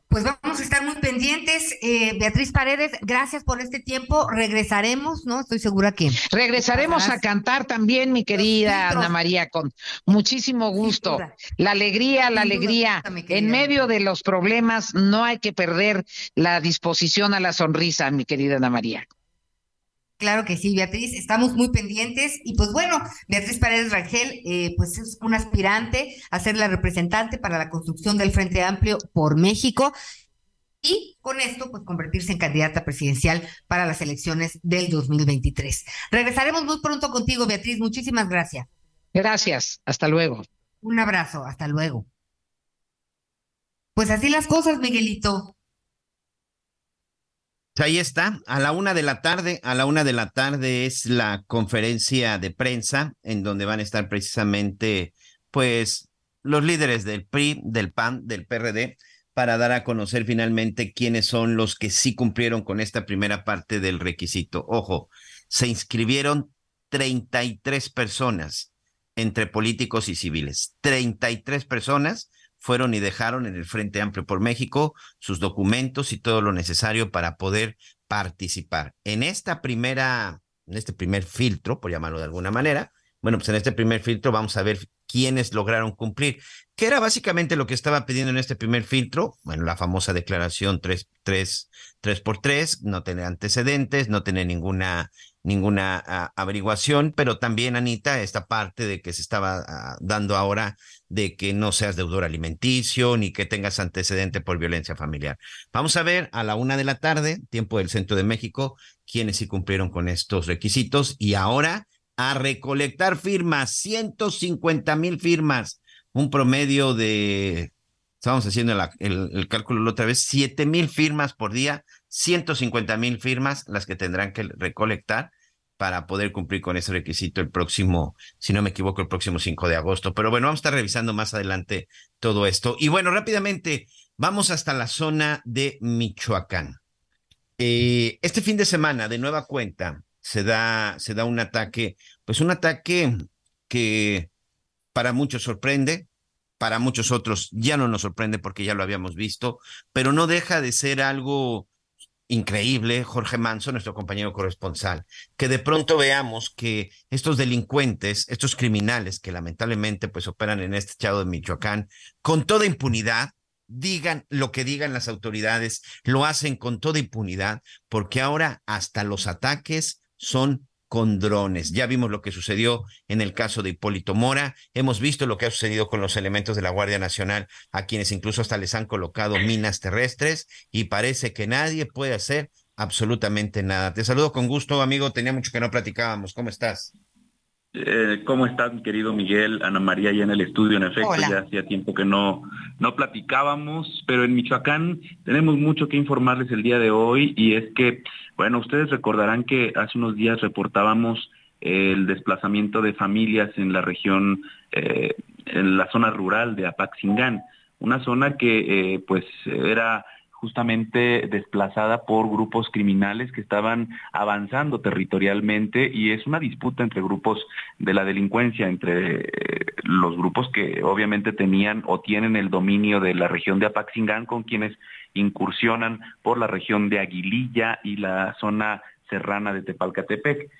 Pues vamos a estar muy pendientes. Eh, Beatriz Paredes, gracias por este tiempo. Regresaremos, ¿no? Estoy segura que. Regresaremos a cantar también, mi querida Ana María, con muchísimo gusto. La alegría, la alegría. en medio de los problemas no hay que perder la disposición a la sonrisa, mi querida Ana María. Claro que sí, Beatriz, estamos muy pendientes y pues bueno, Beatriz Paredes Rangel, eh, pues es un aspirante a ser la representante para la construcción del Frente Amplio por México y con esto pues convertirse en candidata presidencial para las elecciones del 2023. Regresaremos muy pronto contigo, Beatriz, muchísimas gracias. Gracias, hasta luego. Un abrazo, hasta luego. Pues así las cosas, Miguelito. Ahí está, a la una de la tarde, a la una de la tarde es la conferencia de prensa en donde van a estar precisamente, pues, los líderes del PRI, del PAN, del PRD, para dar a conocer finalmente quiénes son los que sí cumplieron con esta primera parte del requisito. Ojo, se inscribieron 33 personas entre políticos y civiles, 33 personas fueron y dejaron en el Frente Amplio por México sus documentos y todo lo necesario para poder participar. En esta primera, en este primer filtro, por llamarlo de alguna manera, bueno, pues en este primer filtro vamos a ver quiénes lograron cumplir. ¿Qué era básicamente lo que estaba pidiendo en este primer filtro? Bueno, la famosa declaración 3, 3, 3 por 3, no tener antecedentes, no tener ninguna ninguna ah, averiguación, pero también, Anita, esta parte de que se estaba ah, dando ahora de que no seas deudor alimenticio ni que tengas antecedente por violencia familiar. Vamos a ver a la una de la tarde, tiempo del Centro de México, quiénes sí cumplieron con estos requisitos y ahora a recolectar firmas, 150 mil firmas, un promedio de, estábamos haciendo el, el cálculo la otra vez, 7 mil firmas por día, 150 mil firmas las que tendrán que recolectar para poder cumplir con ese requisito el próximo, si no me equivoco, el próximo 5 de agosto. Pero bueno, vamos a estar revisando más adelante todo esto. Y bueno, rápidamente, vamos hasta la zona de Michoacán. Eh, este fin de semana, de nueva cuenta, se da, se da un ataque, pues un ataque que para muchos sorprende, para muchos otros ya no nos sorprende porque ya lo habíamos visto, pero no deja de ser algo increíble, Jorge Manso, nuestro compañero corresponsal, que de pronto veamos que estos delincuentes, estos criminales que lamentablemente pues operan en este estado de Michoacán, con toda impunidad, digan lo que digan las autoridades, lo hacen con toda impunidad, porque ahora hasta los ataques son con drones. Ya vimos lo que sucedió en el caso de Hipólito Mora, hemos visto lo que ha sucedido con los elementos de la Guardia Nacional, a quienes incluso hasta les han colocado minas terrestres y parece que nadie puede hacer absolutamente nada. Te saludo con gusto, amigo, tenía mucho que no platicábamos. ¿Cómo estás? Eh, ¿Cómo estás, mi querido Miguel? Ana María ya en el estudio, en efecto, ya hacía tiempo que no, no platicábamos, pero en Michoacán tenemos mucho que informarles el día de hoy y es que, bueno, ustedes recordarán que hace unos días reportábamos el desplazamiento de familias en la región, eh, en la zona rural de Apaxingán, una zona que eh, pues era justamente desplazada por grupos criminales que estaban avanzando territorialmente y es una disputa entre grupos de la delincuencia, entre eh, los grupos que obviamente tenían o tienen el dominio de la región de Apaxingán con quienes incursionan por la región de Aguililla y la zona serrana de Tepalcatepec.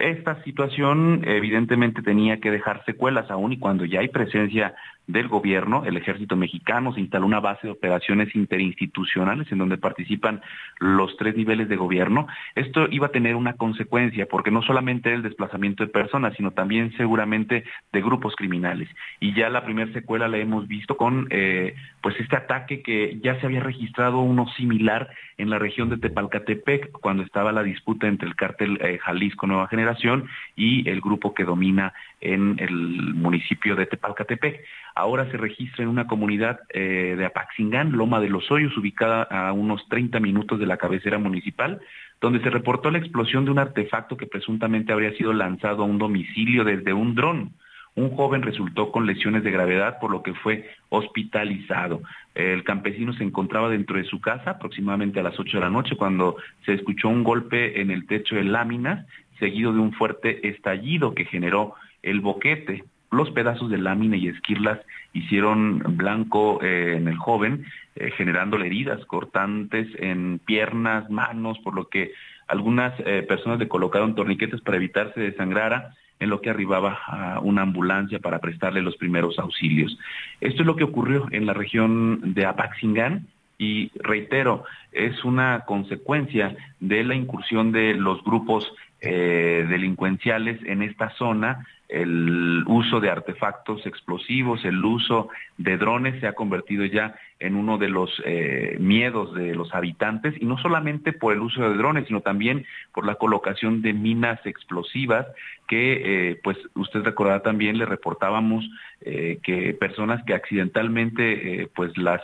Esta situación evidentemente tenía que dejar secuelas aún y cuando ya hay presencia del gobierno, el ejército mexicano, se instaló una base de operaciones interinstitucionales en donde participan los tres niveles de gobierno. Esto iba a tener una consecuencia, porque no solamente el desplazamiento de personas, sino también seguramente de grupos criminales. Y ya la primera secuela la hemos visto con eh, pues este ataque que ya se había registrado uno similar en la región de Tepalcatepec, cuando estaba la disputa entre el cártel eh, Jalisco Nueva Generación y el grupo que domina en el municipio de Tepalcatepec. Ahora se registra en una comunidad eh, de Apaxingán, Loma de los Hoyos, ubicada a unos 30 minutos de la cabecera municipal, donde se reportó la explosión de un artefacto que presuntamente habría sido lanzado a un domicilio desde un dron. Un joven resultó con lesiones de gravedad, por lo que fue hospitalizado. El campesino se encontraba dentro de su casa aproximadamente a las 8 de la noche cuando se escuchó un golpe en el techo de láminas, seguido de un fuerte estallido que generó el boquete. Los pedazos de lámina y esquirlas hicieron blanco eh, en el joven, eh, generándole heridas cortantes en piernas, manos, por lo que algunas eh, personas le colocaron torniquetes para evitar se desangrara en lo que arribaba a una ambulancia para prestarle los primeros auxilios. Esto es lo que ocurrió en la región de Apaxingán y reitero, es una consecuencia de la incursión de los grupos eh, delincuenciales en esta zona el uso de artefactos explosivos, el uso de drones se ha convertido ya en uno de los eh, miedos de los habitantes y no solamente por el uso de drones, sino también por la colocación de minas explosivas que, eh, pues usted recordará también, le reportábamos eh, que personas que accidentalmente, pues las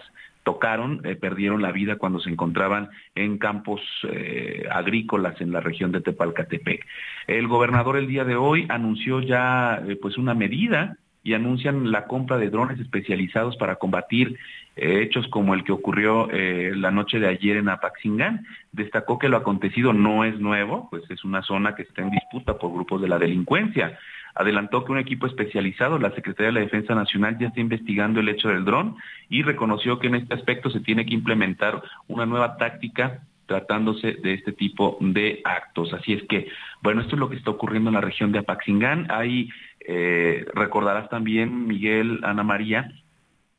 tocaron, eh, perdieron la vida cuando se encontraban en campos eh, agrícolas en la región de Tepalcatepec. El gobernador el día de hoy anunció ya eh, pues una medida y anuncian la compra de drones especializados para combatir hechos como el que ocurrió la noche de ayer en Apaxingán. Destacó que lo acontecido no es nuevo, pues es una zona que está en disputa por grupos de la delincuencia adelantó que un equipo especializado, la Secretaría de la Defensa Nacional, ya está investigando el hecho del dron y reconoció que en este aspecto se tiene que implementar una nueva táctica tratándose de este tipo de actos. Así es que, bueno, esto es lo que está ocurriendo en la región de Apaxingán. Ahí eh, recordarás también, Miguel, Ana María,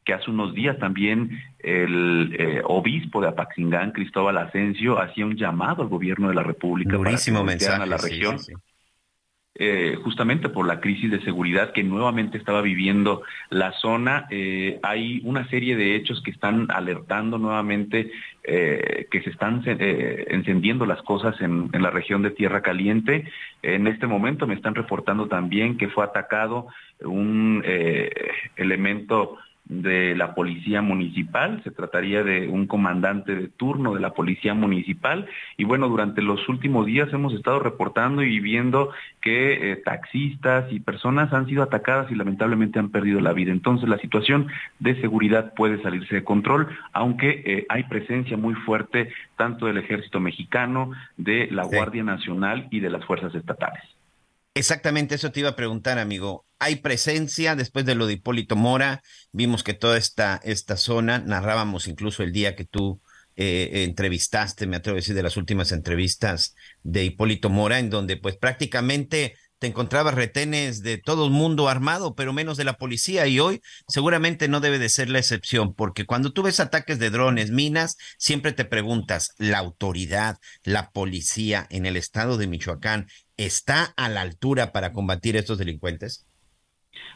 que hace unos días también el eh, obispo de Apaxingán, Cristóbal Asensio, hacía un llamado al gobierno de la República para que a la región. Eh, justamente por la crisis de seguridad que nuevamente estaba viviendo la zona. Eh, hay una serie de hechos que están alertando nuevamente eh, que se están encendiendo las cosas en, en, la región de Tierra Caliente. En este momento me están reportando también que fue atacado un elemento de la policía municipal, se trataría de un comandante de turno de la policía municipal y bueno, durante los últimos días hemos estado reportando y viendo que eh, taxistas y personas han sido atacadas y lamentablemente han perdido la vida. Entonces la situación de seguridad puede salirse de control, aunque eh, hay presencia muy fuerte tanto del ejército mexicano, de la Guardia Nacional y de las fuerzas estatales. Exactamente eso te iba a preguntar, amigo. Hay presencia después de lo de Hipólito Mora. Vimos que toda esta, esta zona, narrábamos incluso el día que tú eh, entrevistaste, me atrevo a decir, de las últimas entrevistas de Hipólito Mora, en donde pues prácticamente te encontrabas retenes de todo el mundo armado, pero menos de la policía. Y hoy seguramente no debe de ser la excepción, porque cuando tú ves ataques de drones, minas, siempre te preguntas, ¿la autoridad, la policía en el estado de Michoacán está a la altura para combatir estos delincuentes?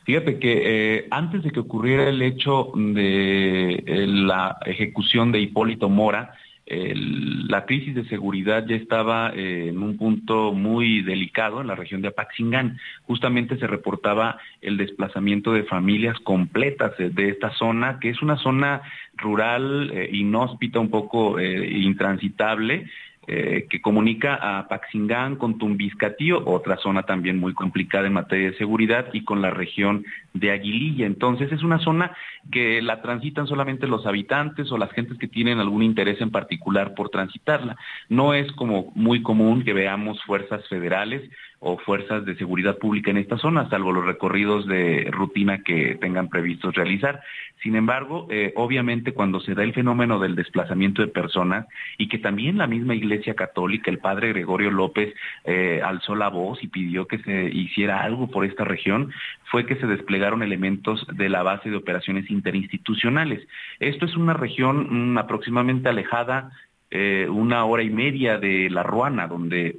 Fíjate que eh, antes de que ocurriera el hecho de eh, la ejecución de Hipólito Mora, la crisis de seguridad ya estaba eh, en un punto muy delicado en la región de Apaxingán. Justamente se reportaba el desplazamiento de familias completas de esta zona, que es una zona rural, inhóspita, un poco intransitable, eh, que comunica a Paxingán con Tumbiscatío, otra zona también muy complicada en materia de seguridad, y con la región de Aguililla. Entonces es una zona que la transitan solamente los habitantes o las gentes que tienen algún interés en particular por transitarla. No es como muy común que veamos fuerzas federales o fuerzas de seguridad pública en esta zona, salvo los recorridos de rutina que tengan previstos realizar. Sin embargo, eh, obviamente cuando se da el fenómeno del desplazamiento de personas y que también la misma Iglesia Católica, el padre Gregorio López, eh, alzó la voz y pidió que se hiciera algo por esta región, fue que se desplegaron elementos de la base de operaciones interinstitucionales. Esto es una región mm, aproximadamente alejada eh, una hora y media de La Ruana, donde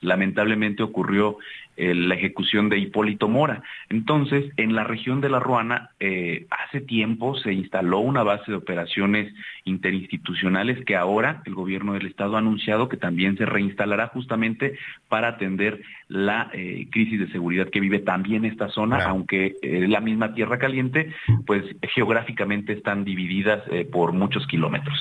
lamentablemente ocurrió eh, la ejecución de Hipólito Mora. Entonces, en la región de La Ruana, eh, hace tiempo se instaló una base de operaciones interinstitucionales que ahora el gobierno del estado ha anunciado que también se reinstalará justamente para atender la eh, crisis de seguridad que vive también esta zona, aunque la misma tierra caliente, pues geográficamente están divididas por muchos kilómetros.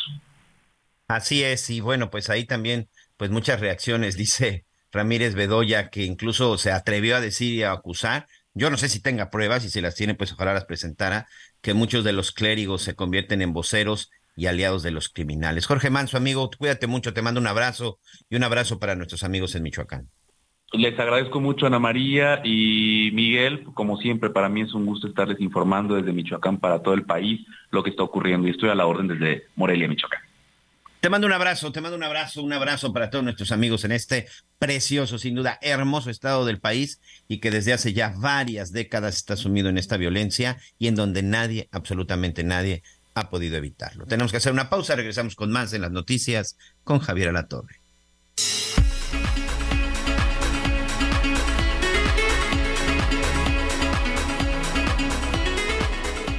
Así es, y bueno, pues ahí también, pues muchas reacciones, dice Ramírez Bedoya, que incluso se atrevió a decir y a acusar, yo no sé si tenga pruebas y si las tiene, pues ojalá las presentara, que muchos de los clérigos se convierten en voceros y aliados de los criminales. Jorge Manso, amigo, cuídate mucho, te mando un abrazo y un abrazo para nuestros amigos en Michoacán. Les agradezco mucho Ana María y Miguel, como siempre para mí es un gusto estarles informando desde Michoacán para todo el país lo que está ocurriendo y estoy a la orden desde Morelia, Michoacán. Te mando un abrazo, te mando un abrazo, un abrazo para todos nuestros amigos en este precioso, sin duda, hermoso estado del país y que desde hace ya varias décadas está sumido en esta violencia y en donde nadie, absolutamente nadie, ha podido evitarlo. Tenemos que hacer una pausa, regresamos con más en las noticias con Javier Alatorre.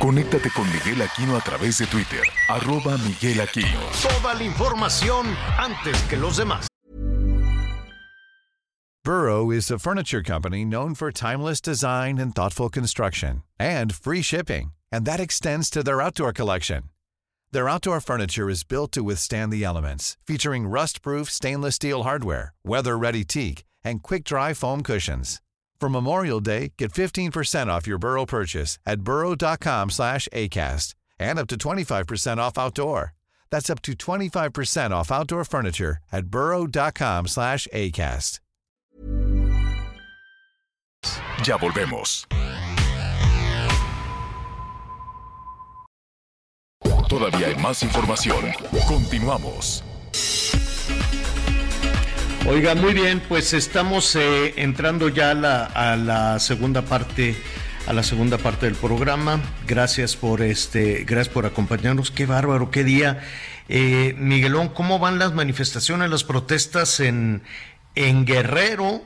Conéctate con Miguel Aquino a través de Twitter, arroba Miguel Aquino. Toda la información antes que los demás. Burrow is a furniture company known for timeless design and thoughtful construction, and free shipping, and that extends to their outdoor collection. Their outdoor furniture is built to withstand the elements, featuring rust-proof stainless steel hardware, weather-ready teak, and quick-dry foam cushions. For Memorial Day, get 15% off your Burrow purchase at burrow.com slash ACAST and up to 25% off outdoor. That's up to 25% off outdoor furniture at burrow.com slash ACAST. Ya volvemos. Todavía hay más información. Continuamos. Oiga, muy bien, pues estamos eh, entrando ya a la, segunda parte a la segunda parte del programa. Gracias por este, gracias por acompañarnos. Qué bárbaro, qué día. Eh, Miguelón, ¿cómo van las manifestaciones, las protestas en, en Guerrero?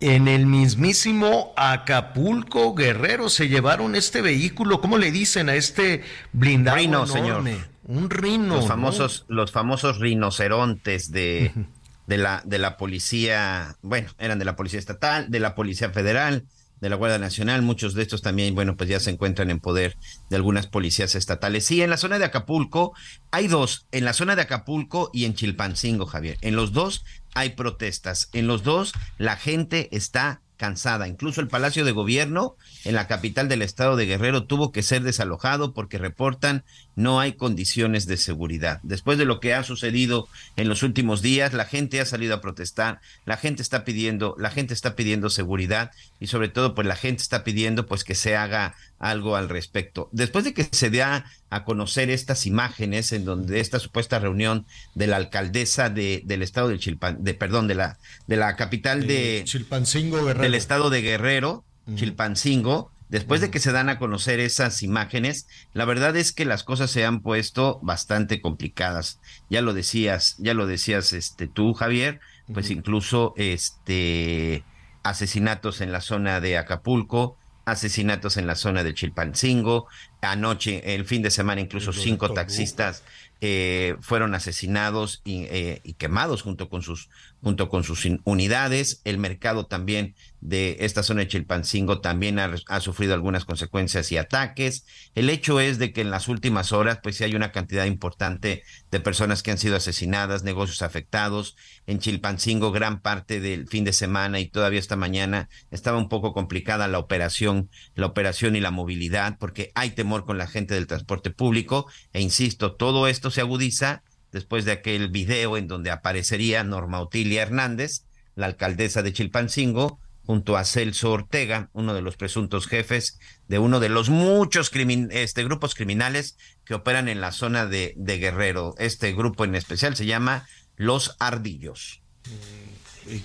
En el mismísimo Acapulco, Guerrero, se llevaron este vehículo, ¿cómo le dicen a este blindado Rino, señor. Un rino. Los famosos, los famosos rinocerontes de, de la, de la policía, bueno, eran de la policía estatal, de la policía federal, de la Guardia Nacional, muchos de estos también, bueno, pues ya se encuentran en poder de algunas policías estatales. Sí, en la zona de Acapulco hay dos, en la zona de Acapulco y en Chilpancingo, Javier. En los dos hay protestas, en los dos la gente está cansada. Incluso el Palacio de Gobierno en la capital del estado de Guerrero tuvo que ser desalojado porque reportan no hay condiciones de seguridad. Después de lo que ha sucedido en los últimos días, la gente ha salido a protestar, la gente está pidiendo, la gente está pidiendo seguridad y sobre todo pues la gente está pidiendo pues que se haga algo al respecto. Después de que se dé a, conocer estas imágenes en donde esta supuesta reunión de la alcaldesa de, del estado de Chilpan, de perdón, de la de la capital de Chilpancingo Guerrero. del estado de Guerrero, Chilpancingo, después de que se dan a conocer esas imágenes, la verdad es que las cosas se han puesto bastante complicadas. Ya lo decías, ya lo decías este tú, Javier, pues incluso este asesinatos en la zona de Acapulco, asesinatos en la zona de Chilpancingo. Anoche, el fin de semana, incluso cinco taxistas eh, fueron asesinados y, eh, y, quemados junto con sus junto con sus unidades. El mercado también de esta zona de Chilpancingo también ha, ha, sufrido algunas consecuencias y ataques. El hecho es de que en las últimas horas, pues sí hay una cantidad importante de personas que han sido asesinadas, negocios afectados. En Chilpancingo, gran parte del fin de semana y todavía esta mañana estaba un poco complicada la operación, la operación y la movilidad, porque hay temor con la gente del transporte público. E insisto, todo esto se agudiza después de aquel video en donde aparecería Norma Otilia Hernández, la alcaldesa de Chilpancingo, junto a Celso Ortega, uno de los presuntos jefes de uno de los muchos este, grupos criminales que operan en la zona de, Guerrero. Este grupo en especial se llama Los Ardillos.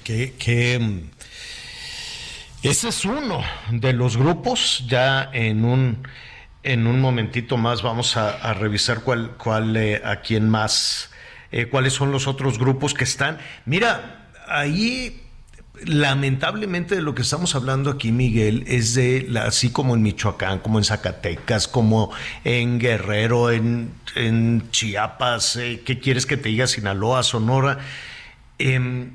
Que, que, ese es uno de los grupos, ya en un en un momentito más vamos a, revisar cuál, cuál eh, a quién más, eh, cuáles son los otros grupos que están. Mira, ahí lamentablemente de lo que estamos hablando aquí, Miguel, es de, así como en Michoacán, como en Zacatecas, como en Guerrero, en, Chiapas, eh, ¿qué quieres que te diga? Sinaloa, Sonora. Em,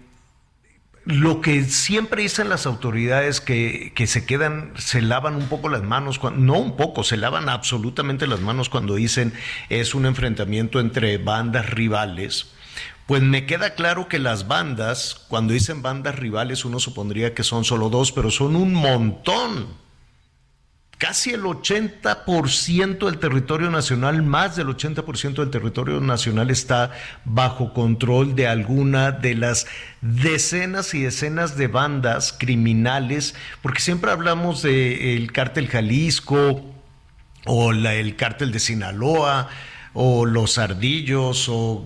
lo que siempre dicen las autoridades que, que, se quedan, se lavan un poco las manos, no un poco, se lavan absolutamente las manos cuando dicen es un enfrentamiento entre bandas rivales pues me queda claro que las bandas, cuando dicen bandas rivales, uno supondría que son solo dos, pero son un montón. Casi el 80% del territorio nacional, más del 80% del territorio nacional está bajo control de alguna de las decenas y decenas de bandas criminales, porque siempre hablamos del cártel Jalisco o el cártel de Sinaloa, o los ardillos, o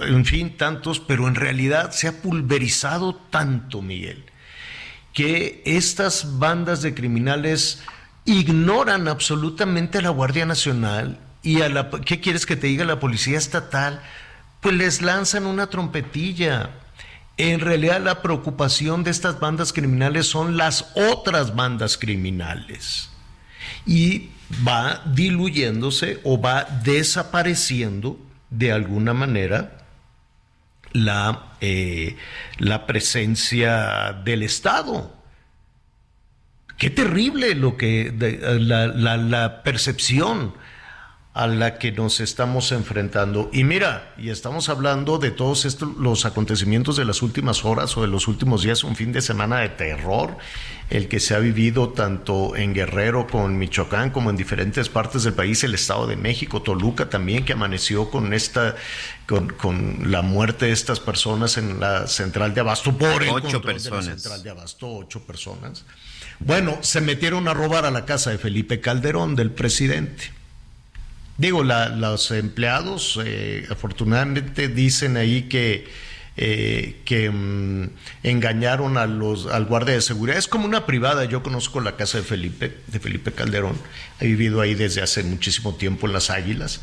en fin, tantos, pero en realidad se ha pulverizado tanto, Miguel, que estas bandas de criminales ignoran absolutamente a la Guardia Nacional y a la, ¿qué quieres que te diga la Policía Estatal? Pues les lanzan una trompetilla. En realidad la preocupación de estas bandas criminales son las otras bandas criminales. Y va diluyéndose o va desapareciendo de alguna manera la, eh, la presencia del Estado. Qué terrible lo que la, la percepción a la que nos estamos enfrentando. Y mira, y estamos hablando de todos estos los acontecimientos de las últimas horas o de los últimos días, un fin de semana de terror, el que se ha vivido tanto en Guerrero como en Michoacán, como en diferentes partes del país, el Estado de México, Toluca también, que amaneció con esta, con, con la muerte de estas personas en la central de Abasto, por el ocho personas. De la central de Abasto, ocho personas. Bueno, se metieron a robar a la casa de Felipe Calderón, del presidente. Digo, los empleados eh, afortunadamente dicen ahí que, eh, que mm, engañaron a los, al guardia de seguridad. Es como una privada. Yo conozco la casa de Felipe, de Felipe Calderón. He vivido ahí desde hace muchísimo tiempo en Las Águilas.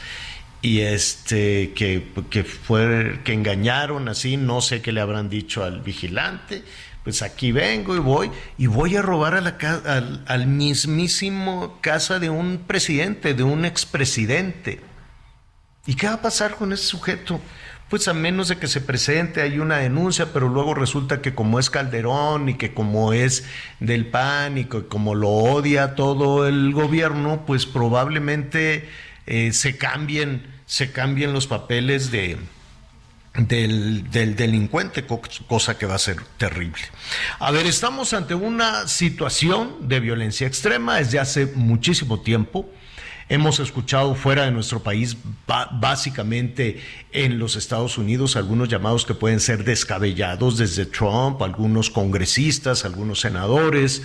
Y este, que, que, fue, que engañaron así, no sé qué le habrán dicho al vigilante pues aquí vengo y voy y voy a robar a la al, mismísimo casa de un presidente, de un expresidente. ¿Y qué va a pasar con ese sujeto? Pues a menos de que se presente hay una denuncia, pero luego resulta que como es Calderón y que como es del PAN y como lo odia todo el gobierno, pues probablemente eh, se cambien, se cambien los papeles de, del, delincuente, cosa que va a ser terrible. A ver, estamos ante una situación de violencia extrema desde hace muchísimo tiempo. Hemos escuchado fuera de nuestro país, básicamente en los Estados Unidos, algunos llamados que pueden ser descabellados desde Trump, algunos congresistas, algunos senadores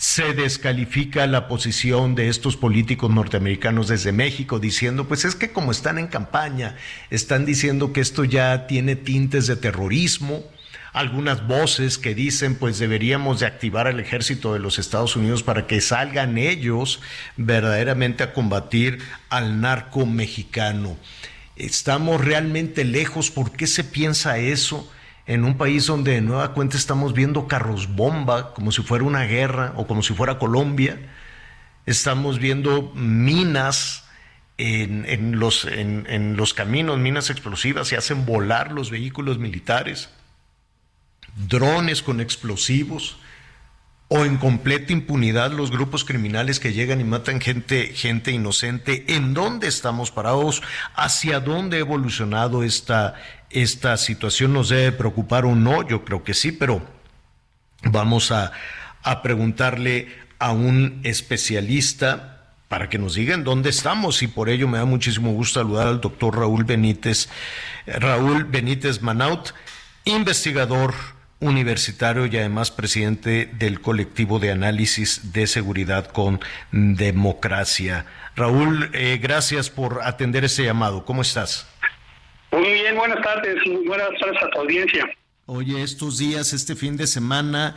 se descalifica la posición de estos políticos norteamericanos desde México, diciendo, pues es que como están en campaña, están diciendo que esto ya tiene tintes de terrorismo. Algunas voces que dicen, pues deberíamos de activar al ejército de los Estados Unidos para que salgan ellos verdaderamente a combatir al narco mexicano. Estamos realmente lejos. ¿Por qué se piensa eso? en un país donde de nueva cuenta estamos viendo carros bomba, como si fuera una guerra o como si fuera Colombia. Estamos viendo minas en, los, en, los caminos, minas explosivas, se hacen volar los vehículos militares, drones con explosivos o en completa impunidad los grupos criminales que llegan y matan gente, gente inocente. ¿En dónde estamos parados? ¿Hacia dónde ha evolucionado esta, esta situación nos debe preocupar o no, yo creo que sí, pero vamos a, preguntarle a un especialista para que nos digan dónde estamos y por ello me da muchísimo gusto saludar al doctor Raúl Benítez, Raúl Benítez Manaut, investigador universitario y además presidente del colectivo de análisis de seguridad con democracia. Raúl, eh, gracias por atender ese llamado. ¿Cómo estás? Muy bien, buenas tardes, buenas tardes a tu audiencia. Oye, estos días, este fin de semana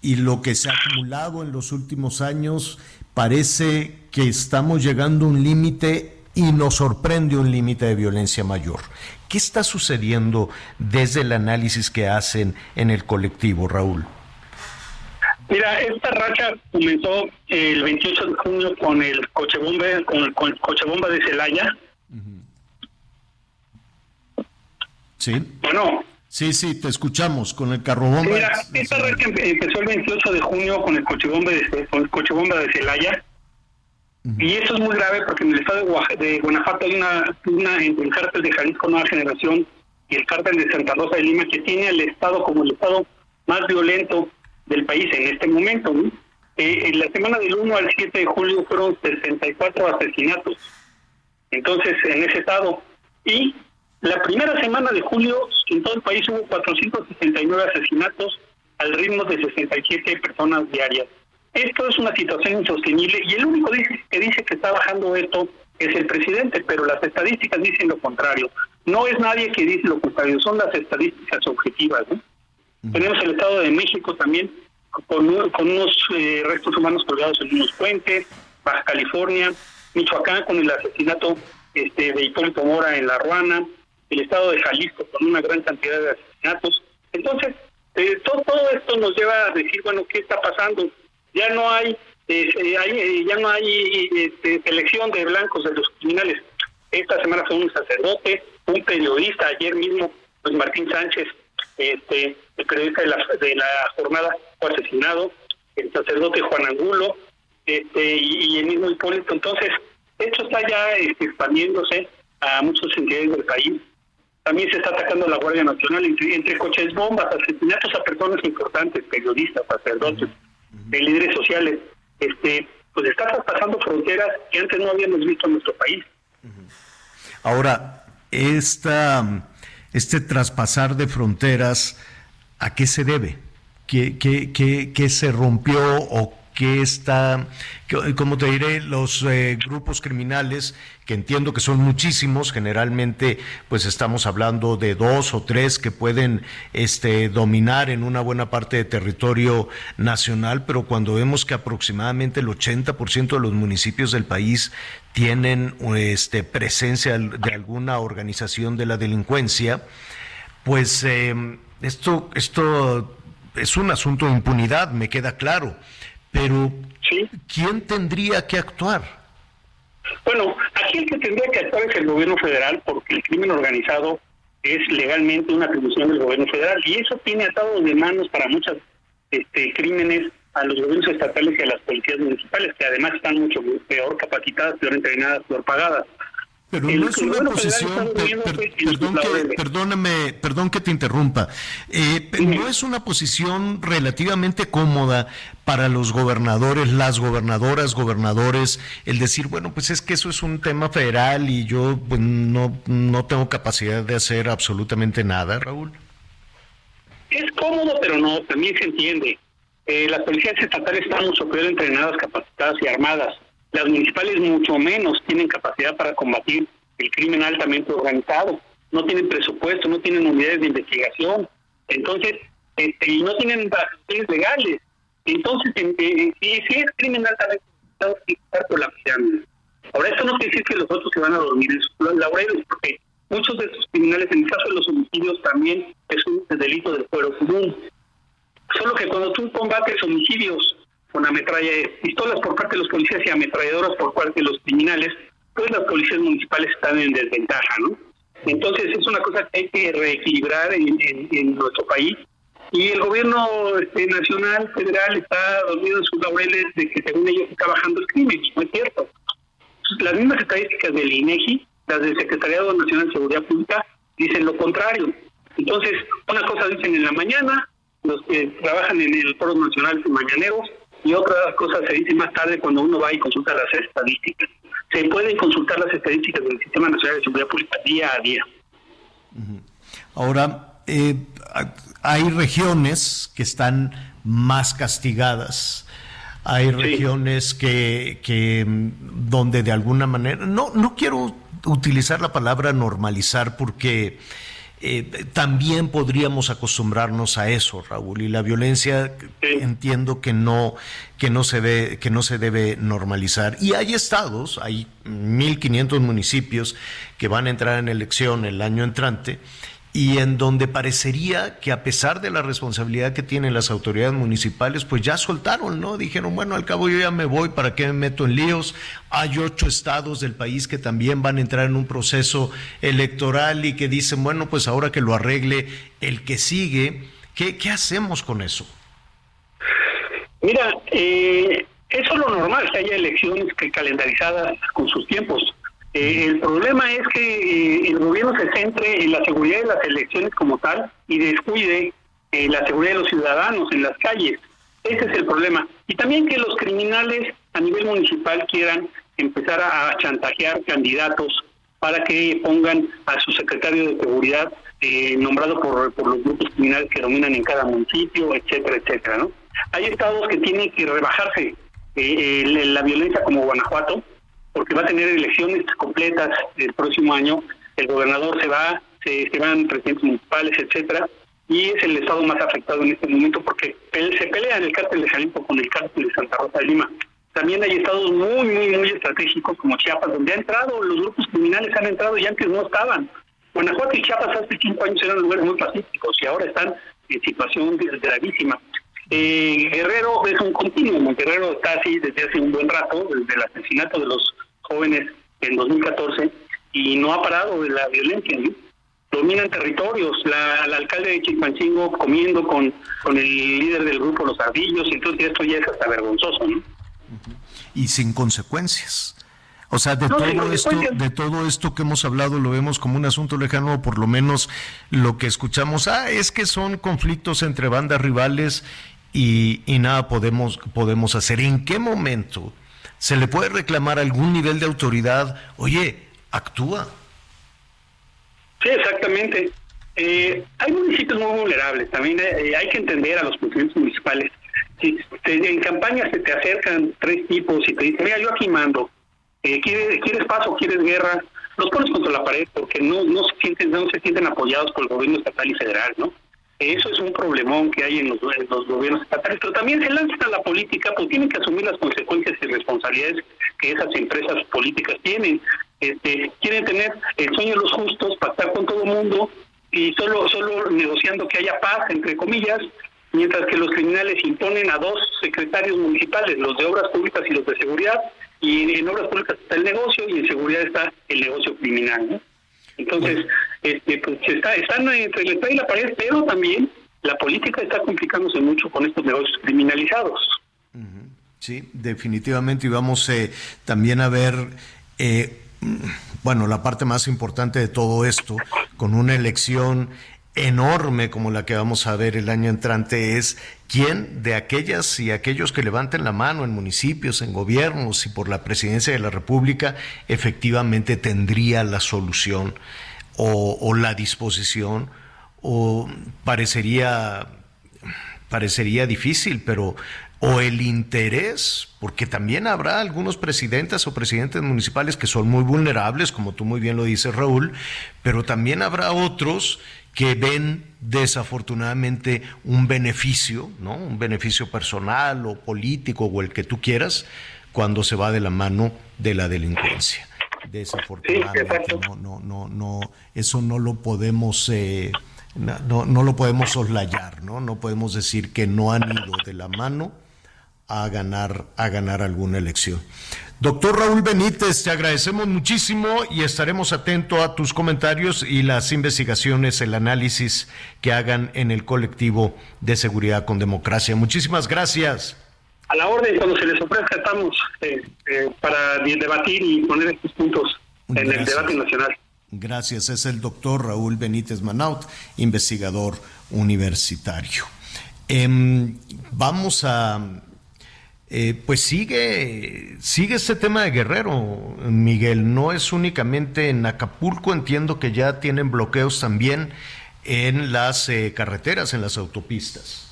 y lo que se ha acumulado en los últimos años, parece que estamos llegando a un límite y nos sorprende un límite de violencia mayor. ¿Qué está sucediendo desde el análisis que hacen en el colectivo, Raúl? Mira, esta racha comenzó el 28 de junio con el coche bomba, con el, coche bomba de Celaya. Sí. Bueno. Sí, sí, te escuchamos con el carro bomba. mira, esta racha empezó el 28 de junio con el coche bomba de, con el coche bomba de Celaya. Y eso es muy grave porque en el estado de, Guanajuato hay una, una el cártel de Jalisco Nueva Generación y el cártel de Santa Rosa de Lima que tiene al estado como el estado más violento del país en este momento. Eh, en la semana del 1 al 7 de julio fueron 64 asesinatos. Entonces, en ese estado. Y la primera semana de julio en todo el país hubo 469 asesinatos al ritmo de 67 personas diarias. Esto es una situación insostenible y el único que dice que está bajando esto es el presidente, pero las estadísticas dicen lo contrario. No es nadie que dice lo contrario, son las estadísticas objetivas. Tenemos el Estado de México también con, unos eh, restos humanos colgados en unos puentes, Baja California, Michoacán con el asesinato este, de Hipólito Mora en La Ruana, el Estado de Jalisco con una gran cantidad de asesinatos. Entonces, eh, todo, todo esto nos lleva a decir, bueno, ¿qué está pasando? Ya no hay, eh, ya no hay este, selección de blancos de los criminales. Esta semana fue un sacerdote, un periodista, ayer mismo, pues Martín Sánchez, este, el periodista de la, de la jornada, fue asesinado, el sacerdote Juan Angulo, este, y, el mismo Hipólito. Entonces, esto está ya este, expandiéndose a muchos entidades del país. También se está atacando la Guardia Nacional entre, entre coches bombas, asesinatos a personas importantes, periodistas, sacerdotes de líderes sociales, este, pues está traspasando fronteras que antes no habíamos visto en nuestro país. Ahora, esta, este traspasar de fronteras, ¿a qué se debe? ¿Qué, qué, qué, qué se rompió o que está, como te diré, los eh, grupos criminales, que entiendo que son muchísimos, generalmente pues estamos hablando de dos o tres que pueden este, dominar en una buena parte de territorio nacional, pero cuando vemos que aproximadamente el 80% de los municipios del país tienen este, presencia de alguna organización de la delincuencia, pues em, esto, esto es un asunto de impunidad, me queda claro pero, ¿quién tendría que actuar? Bueno, aquí el que tendría que actuar es el gobierno federal, porque el crimen organizado es legalmente una atribución del gobierno federal y eso tiene atado de manos para muchos este, crímenes a los gobiernos estatales y a las policías municipales, que además están mucho peor capacitadas, peor entrenadas, peor pagadas. Pero no es una posición, perdón que, perdóname, perdón que te interrumpa, eh, no es una posición relativamente cómoda para los gobernadores, las gobernadoras, gobernadores, el decir, bueno, pues es que eso es un tema federal y yo pues, no, no tengo capacidad de hacer absolutamente nada, Raúl. Es cómodo, pero no, también se entiende. Eh, las policías estatales están mucho peor entrenadas, capacitadas y armadas las municipales mucho menos tienen capacidad para combatir el crimen altamente organizado. No tienen presupuesto, no tienen unidades de investigación. Entonces, este, y no tienen acciones legales. Entonces, si, es crimen altamente organizado, tiene que estar por la pirámide. Ahora, esto no quiere decir que los otros se van a dormir en sus laureles, porque muchos de estos criminales, en el caso de los homicidios, también es un delito del fuero común. Solo que cuando tú combates homicidios con ametralla, pistolas por parte de los policías y ametralladoras por parte de los criminales, pues las policías municipales están en desventaja, ¿no? Entonces es una cosa que hay que reequilibrar en, nuestro país y el gobierno este, nacional, federal, está dormido en sus laureles de que según ellos está bajando el crimen, no es cierto. Las mismas estadísticas del INEGI, las del Secretariado Nacional de Seguridad Pública, dicen lo contrario. Entonces, una cosa dicen en la mañana, los que trabajan en el Foro Nacional Mañaneros, y otra cosa se dice más tarde cuando uno va y consulta las estadísticas. Se pueden consultar las estadísticas del Sistema Nacional de Seguridad Pública día a día. Ahora, eh, hay regiones que están más castigadas. Hay regiones que, que mm, donde de alguna manera, no, no quiero utilizar la palabra normalizar porque eh, también podríamos acostumbrarnos a eso, Raúl. Y la violencia entiendo que no, que no se ve, que no se debe normalizar. Y hay estados, hay 1.500 municipios que van a entrar en elección el año entrante y en donde parecería que a pesar de la responsabilidad que tienen las autoridades municipales, pues ya soltaron, ¿no? Dijeron, bueno, al cabo yo ya me voy, ¿para qué me meto en líos? Hay ocho estados del país que también van a entrar en un proceso electoral y que dicen, bueno, pues ahora que lo arregle el que sigue, ¿qué, qué hacemos con eso? Mira, eh, eso es lo normal, que haya elecciones que calendarizadas con sus tiempos eh, el problema es que eh, el gobierno se centre en la seguridad de las elecciones como tal y descuide eh, la seguridad de los ciudadanos en las calles. Ese es el problema. Y también que los criminales a nivel municipal quieran empezar a chantajear candidatos para que pongan a su secretario de seguridad nombrado por, los grupos criminales que dominan en cada municipio, etcétera, etcétera. ¿no? Hay estados que tienen que rebajarse la violencia como Guanajuato, porque va a tener elecciones completas el próximo año, el gobernador se va, se, van presidentes municipales, etcétera, y es el estado más afectado en este momento porque él se pelea en el cártel de Jalisco con el cártel de Santa Rosa de Lima. También hay estados muy, muy, muy estratégicos como Chiapas, donde han entrado, los grupos criminales han entrado y antes no estaban. Guanajuato y Chiapas hace cinco años eran lugares muy pacíficos y ahora están en situación gravísima. Eh, Guerrero es un continuo, Guerrero está así desde hace un buen rato, desde el asesinato de los jóvenes en 2014 y no ha parado de la violencia. Dominan territorios, la, alcalde de Chilpancingo comiendo con, con el líder del grupo Los Ardillos, entonces esto ya es hasta vergonzoso. ¿no? Y sin consecuencias. O sea, de todo esto, de todo esto que hemos hablado lo vemos como un asunto lejano, o por lo menos lo que escuchamos, ah, es que son conflictos entre bandas rivales y, y nada podemos, podemos hacer. ¿En qué momento se le puede reclamar algún nivel de autoridad, oye, actúa. Sí, exactamente. Eh, hay municipios muy vulnerables, también eh, hay que entender a los presidentes municipales. Si en campaña se te acercan tres tipos y te dicen, mira, yo aquí mando, eh, ¿quieres, ¿quieres paz o quieres guerra? Los pones contra la pared porque no, no, se sienten, no se sienten apoyados por el gobierno estatal y federal, ¿no? Eso es un problemón que hay en los, gobiernos estatales, pero también se lanzan a la política, pues tienen que asumir las consecuencias y responsabilidades que esas empresas políticas tienen. Este, quieren tener el sueño de los justos, pactar con todo el mundo y solo, solo negociando que haya paz, entre comillas, mientras que los criminales imponen a dos secretarios municipales, los de obras públicas y los de seguridad, y en obras públicas está el negocio y en seguridad está el negocio criminal. ¿no? Entonces, este, pues está, están entre el y la pared, pero también la política está complicándose mucho con estos negocios criminalizados. Sí, definitivamente, y vamos eh, también a ver, eh, bueno, la parte más importante de todo esto, con una elección enorme como la que vamos a ver el año entrante es quién de aquellas y aquellos que levanten la mano en municipios, en gobiernos y por la presidencia de la República efectivamente tendría la solución o, la disposición o parecería parecería difícil, pero o el interés, porque también habrá algunos presidentes o presidentes municipales que son muy vulnerables, como tú muy bien lo dices, Raúl, pero también habrá otros que ven desafortunadamente un beneficio, ¿no? Un beneficio personal o político o el que tú quieras, cuando se va de la mano de la delincuencia. Desafortunadamente, no, no, no, no, eso no lo podemos, eh, no, no lo podemos soslayar, ¿no? No podemos decir que no han ido de la mano a ganar, a ganar alguna elección. Doctor Raúl Benítez, te agradecemos muchísimo y estaremos atentos a tus comentarios y las investigaciones, el análisis que hagan en el colectivo de seguridad con democracia. Muchísimas gracias. A la orden, cuando se les ofrezca, estamos eh, eh, para debatir y poner estos puntos en el debate nacional. Gracias, es el doctor Raúl Benítez Manaut, investigador universitario. Em, vamos a eh, pues sigue, sigue este tema de Guerrero, Miguel. No es únicamente en Acapulco, entiendo que ya tienen bloqueos también en las eh, carreteras, en las autopistas.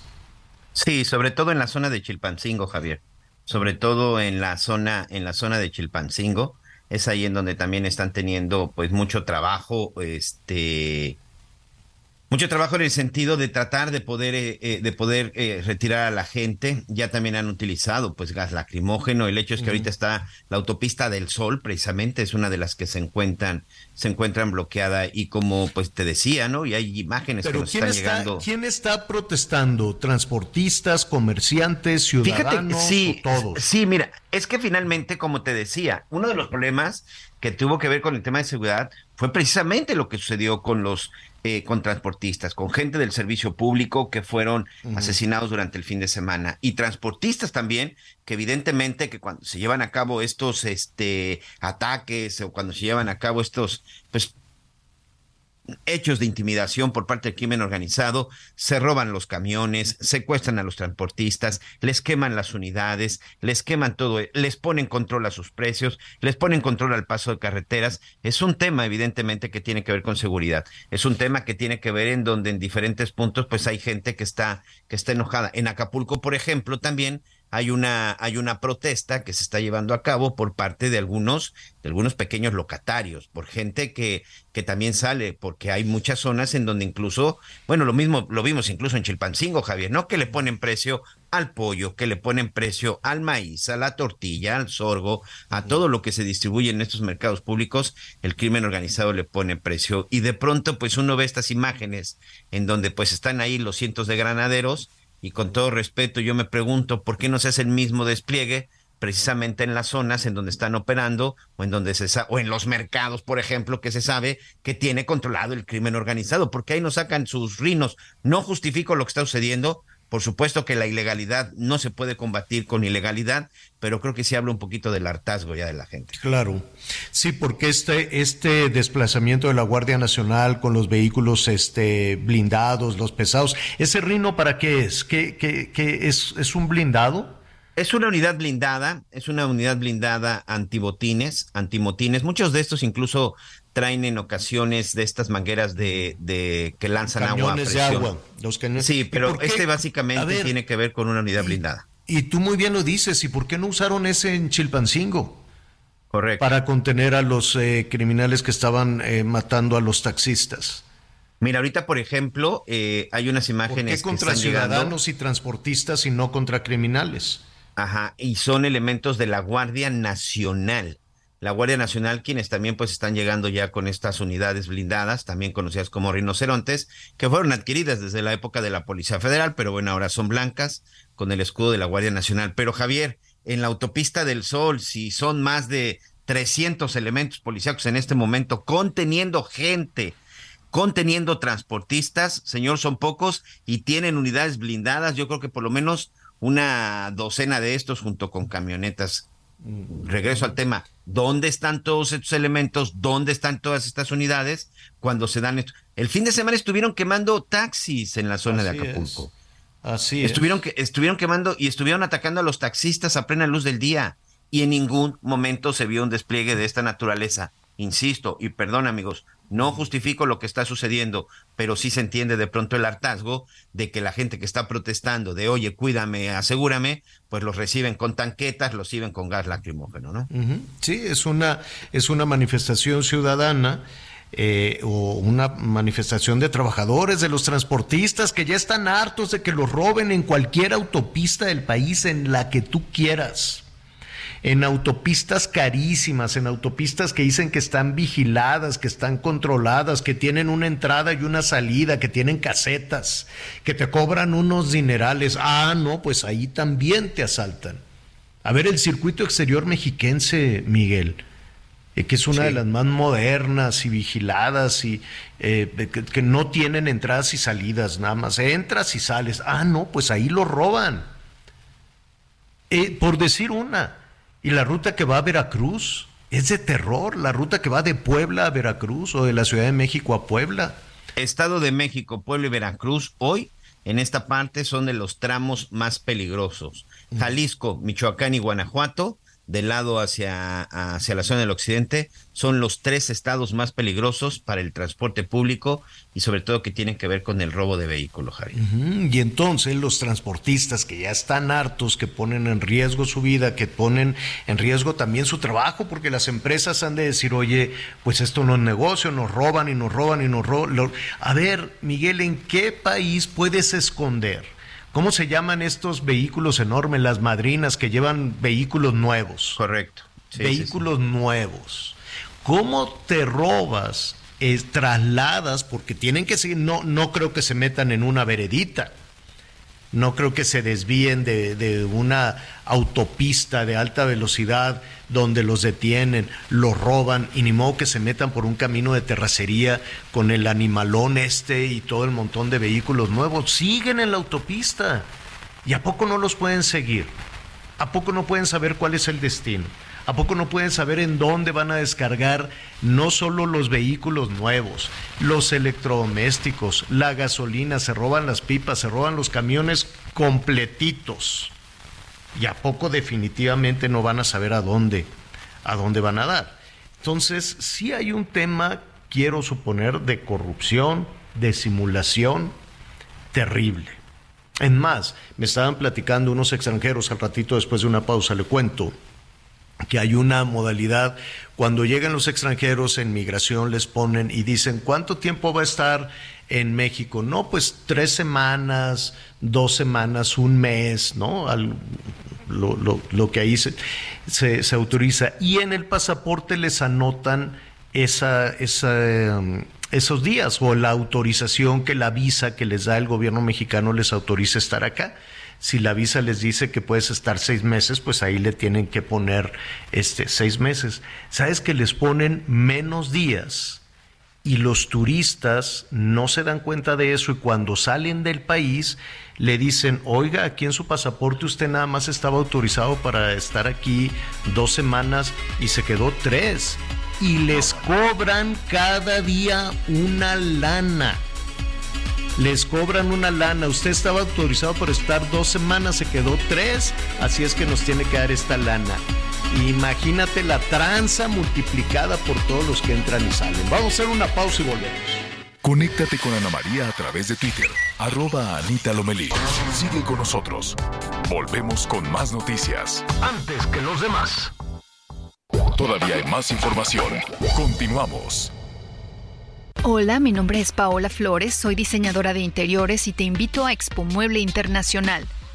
Sí, sobre todo en la zona de Chilpancingo, Javier. Sobre todo en la zona, en la zona de Chilpancingo. Es ahí en donde también están teniendo pues mucho trabajo, este Mucho trabajo en el sentido de tratar de poder, eh, eh, de poder eh, retirar a la gente. Ya también han utilizado pues gas lacrimógeno. El hecho es que ahorita está la autopista del Sol, precisamente, es una de las que se encuentran, se encuentran bloqueada. Y como pues te decía, ¿no? Y hay imágenes que nos ¿quién están está, llegando. ¿Quién está protestando? ¿Transportistas, comerciantes, ciudadanos Fíjate, sí, o todos? sí, mira, es que finalmente, como te decía, uno de los problemas que tuvo que ver con el tema de seguridad fue precisamente lo que sucedió con los eh, con transportistas, con gente del servicio público que fueron asesinados durante el fin de semana y transportistas también que evidentemente que cuando se llevan a cabo estos este ataques o cuando se llevan a cabo estos pues hechos de intimidación por parte del crimen organizado, se roban los camiones, secuestran a los transportistas, les queman las unidades, les queman todo, les ponen control a sus precios, les ponen control al paso de carreteras. Es un tema evidentemente que tiene que ver con seguridad. Es un tema que tiene que ver en donde en diferentes puntos pues hay gente que está que está enojada. En Acapulco, por ejemplo, también hay una, hay una protesta que se está llevando a cabo por parte de algunos, de algunos pequeños locatarios, por gente que, que también sale, porque hay muchas zonas en donde incluso, bueno, lo mismo lo vimos incluso en Chilpancingo, Javier, ¿no? Que le ponen precio al pollo, que le ponen precio al maíz, a la tortilla, al sorgo, a todo lo que se distribuye en estos mercados públicos, el crimen organizado le pone precio. Y de pronto, pues uno ve estas imágenes en donde pues están ahí los cientos de granaderos, y con todo respeto, yo me pregunto por qué no se hace el mismo despliegue precisamente en las zonas en donde están operando o en donde se o en los mercados, por ejemplo, que se sabe que tiene controlado el crimen organizado, porque ahí no sacan sus rinos. No justifico lo que está sucediendo. Por supuesto que la ilegalidad no se puede combatir con ilegalidad, pero creo que sí habla un poquito del hartazgo ya de la gente. Claro, sí, porque este, este desplazamiento de la Guardia Nacional con los vehículos este, blindados, los pesados, ¿ese rino para qué es? ¿Qué, qué, qué es, es un blindado? Es una unidad blindada, es una unidad blindada antibotines, antimotines. Muchos de estos incluso traen en ocasiones de estas mangueras de, de que lanzan agua a Camiones de presión. agua, los cañones. Sí, ¿Y pero este básicamente ver, tiene que ver con una unidad blindada. Y tú muy bien lo dices, ¿y por qué no usaron ese en Chilpancingo? Correcto. Para contener a los eh, criminales que estaban eh, matando a los taxistas. Mira, ahorita, por ejemplo, eh, hay unas ¿Por imágenes que están llegando. ciudadanos y transportistas y no contra criminales? Ajá, y son elementos de la Guardia Nacional. La Guardia Nacional, quienes también pues están llegando ya con estas unidades blindadas, también conocidas como rinocerontes, que fueron adquiridas desde la época de la Policía Federal, pero bueno, ahora son blancas con el escudo de la Guardia Nacional. Pero Javier, en la autopista del Sol, si son más de 300 elementos policíacos en este momento conteniendo gente, conteniendo transportistas, señor, son pocos y tienen unidades blindadas, yo creo que por lo menos una docena de estos junto con camionetas. Regreso al tema, ¿dónde están todos estos elementos? ¿Dónde están todas estas unidades cuando se dan esto? El fin de semana estuvieron quemando taxis en la zona Así de Acapulco. es. Así estuvieron, que, estuvieron quemando y estuvieron atacando a los taxistas a plena luz del día y en ningún momento se vio un despliegue de esta naturaleza. Insisto, y perdón amigos, no justifico lo que está sucediendo, pero sí se entiende de pronto el hartazgo de que la gente que está protestando de oye, cuídame, asegúrame, pues los reciben con tanquetas, los reciben con gas lacrimógeno, ¿no? Sí, es una, es una manifestación ciudadana eh, o una manifestación de trabajadores, de los transportistas que ya están hartos de que los roben en cualquier autopista del país, en la que tú quieras. En autopistas carísimas, en autopistas que dicen que están vigiladas, que están controladas, que tienen una entrada y una salida, que tienen casetas, que te cobran unos dinerales. Ah, no, pues ahí también te asaltan. A ver, el circuito exterior mexiquense, Miguel, eh, que es una de las más modernas y vigiladas y eh, que, que no tienen entradas y salidas, nada más entras y sales. Ah, no, pues ahí lo roban. Eh, por decir una, y la ruta que va a Veracruz es de terror, la ruta que va de Puebla a Veracruz o de la Ciudad de México a Puebla. Estado de México, Puebla y Veracruz, hoy en esta parte son de los tramos más peligrosos. Jalisco, Michoacán y Guanajuato, del lado hacia, hacia la zona del occidente son los tres estados más peligrosos para el transporte público y sobre todo que tienen que ver con el robo de vehículos, Javier. Y entonces los transportistas que ya están hartos, que ponen en riesgo su vida, que ponen en riesgo también su trabajo, porque las empresas han de decir, oye, pues esto no es negocio, nos roban y nos roban y nos roban. A ver, Miguel, ¿en qué país puedes esconder? ¿Cómo se llaman estos vehículos enormes, las madrinas que llevan vehículos nuevos? Correcto. vehículos nuevos. ¿Cómo te robas, eh, trasladas, porque tienen que seguir, no, no creo que se metan en una veredita, no creo que se desvíen de, de, una autopista de alta velocidad donde los detienen, los roban y ni modo que se metan por un camino de terracería con el animalón este y todo el montón de vehículos nuevos. Siguen en la autopista. ¿Y a poco no los pueden seguir? ¿A poco no pueden saber cuál es el destino? ¿A poco no pueden saber en dónde van a descargar no solo los vehículos nuevos, los electrodomésticos, la gasolina, se roban las pipas, se roban los camiones completitos? Y a poco definitivamente no van a saber a dónde, a dónde van a dar. Entonces, sí hay un tema, quiero suponer, de corrupción, de simulación terrible. En más, me estaban platicando unos extranjeros al ratito después de una pausa, le cuento que hay una modalidad, cuando llegan los extranjeros en migración les ponen y dicen, ¿cuánto tiempo va a estar en México? No, pues tres semanas, dos semanas, un mes, ¿no? lo, que ahí se, se, autoriza. Y en el pasaporte les anotan esa, esa, um, esos días o la autorización que la visa que les da el gobierno mexicano les autoriza estar acá si la visa les dice que puedes estar seis meses, pues ahí le tienen que poner este seis meses. ¿Sabes que les ponen menos días? Y los turistas no se dan cuenta de eso y cuando salen del país le dicen, oiga, aquí en su pasaporte usted nada más estaba autorizado para estar aquí dos semanas y se quedó tres. Y les cobran cada día una lana les cobran una lana. Usted estaba autorizado por estar dos semanas, se quedó tres, así es que nos tiene que dar esta lana. Imagínate la tranza multiplicada por todos los que entran y salen. Vamos a hacer una pausa y volvemos. Conéctate con Ana María a través de Twitter, arroba Anita Lomelí. Sigue con nosotros. Volvemos con más noticias. Antes que los demás. Todavía hay más información. Continuamos. Hola, mi nombre es Paola Flores, soy diseñadora de interiores y te invito a Expo Mueble Internacional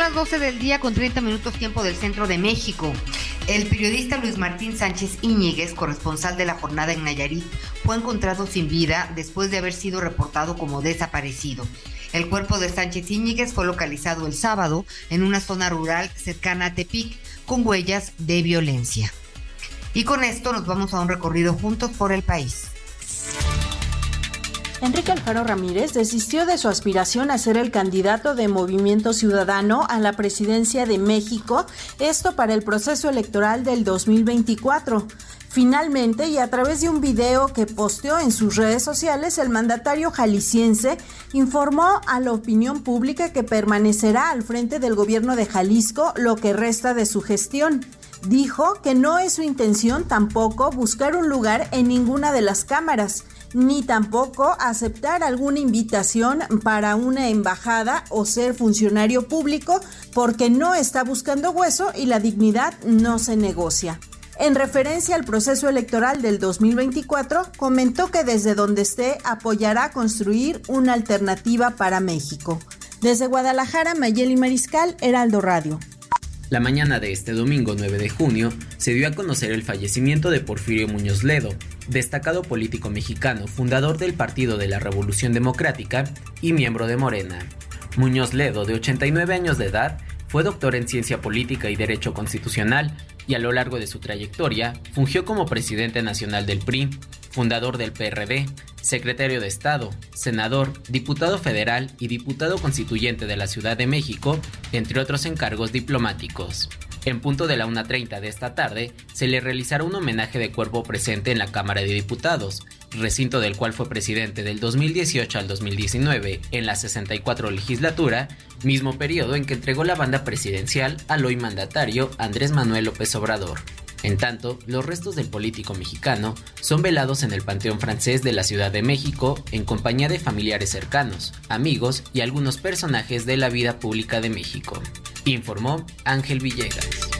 las 12 del día con 30 minutos tiempo del centro de México. El periodista Luis Martín Sánchez Íñiguez, corresponsal de la jornada en Nayarit, fue encontrado sin vida después de haber sido reportado como desaparecido. El cuerpo de Sánchez Íñiguez fue localizado el sábado en una zona rural cercana a Tepic con huellas de violencia. Y con esto nos vamos a un recorrido juntos por el país. Enrique Alfaro Ramírez desistió de su aspiración a ser el candidato de Movimiento Ciudadano a la presidencia de México, esto para el proceso electoral del 2024. Finalmente, y a través de un video que posteó en sus redes sociales, el mandatario jalisciense informó a la opinión pública que permanecerá al frente del gobierno de Jalisco lo que resta de su gestión. Dijo que no es su intención tampoco buscar un lugar en ninguna de las cámaras ni tampoco aceptar alguna invitación para una embajada o ser funcionario público porque no está buscando hueso y la dignidad no se negocia. En referencia al proceso electoral del 2024, comentó que desde donde esté apoyará construir una alternativa para México. Desde Guadalajara, Mayeli Mariscal, Heraldo Radio. La mañana de este domingo 9 de junio se dio a conocer el fallecimiento de Porfirio Muñoz Ledo, destacado político mexicano, fundador del Partido de la Revolución Democrática y miembro de Morena. Muñoz Ledo, de 89 años de edad, fue doctor en ciencia política y derecho constitucional y a lo largo de su trayectoria fungió como presidente nacional del PRI, fundador del PRD, secretario de Estado, senador, diputado federal y diputado constituyente de la Ciudad de México, entre otros encargos diplomáticos. En punto de la 1.30 de esta tarde, se le realizará un homenaje de cuerpo presente en la Cámara de Diputados, recinto del cual fue presidente del 2018 al 2019 en la 64 legislatura, mismo periodo en que entregó la banda presidencial al hoy mandatario Andrés Manuel López Obrador. En tanto, los restos del político mexicano son velados en el Panteón francés de la Ciudad de México en compañía de familiares cercanos, amigos y algunos personajes de la vida pública de México, informó Ángel Villegas.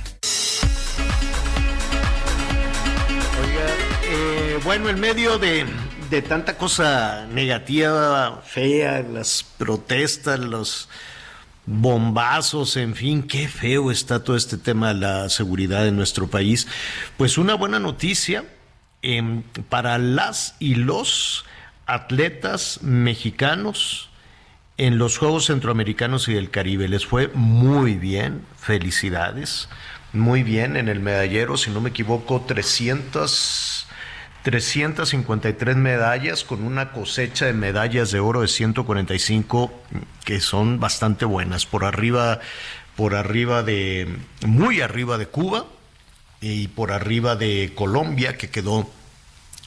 Bueno, en medio de, de, tanta cosa negativa, fea, las protestas, los bombazos, en fin, qué feo está todo este tema de la seguridad en nuestro país. Pues una buena noticia eh, para las y los atletas mexicanos en los Juegos Centroamericanos y del Caribe. Les fue muy bien, felicidades muy bien en el medallero, si no me equivoco, 300, 353 medallas con una cosecha de medallas de oro de 145 que son bastante buenas, por arriba, por arriba de, muy arriba de Cuba y por arriba de Colombia, que quedó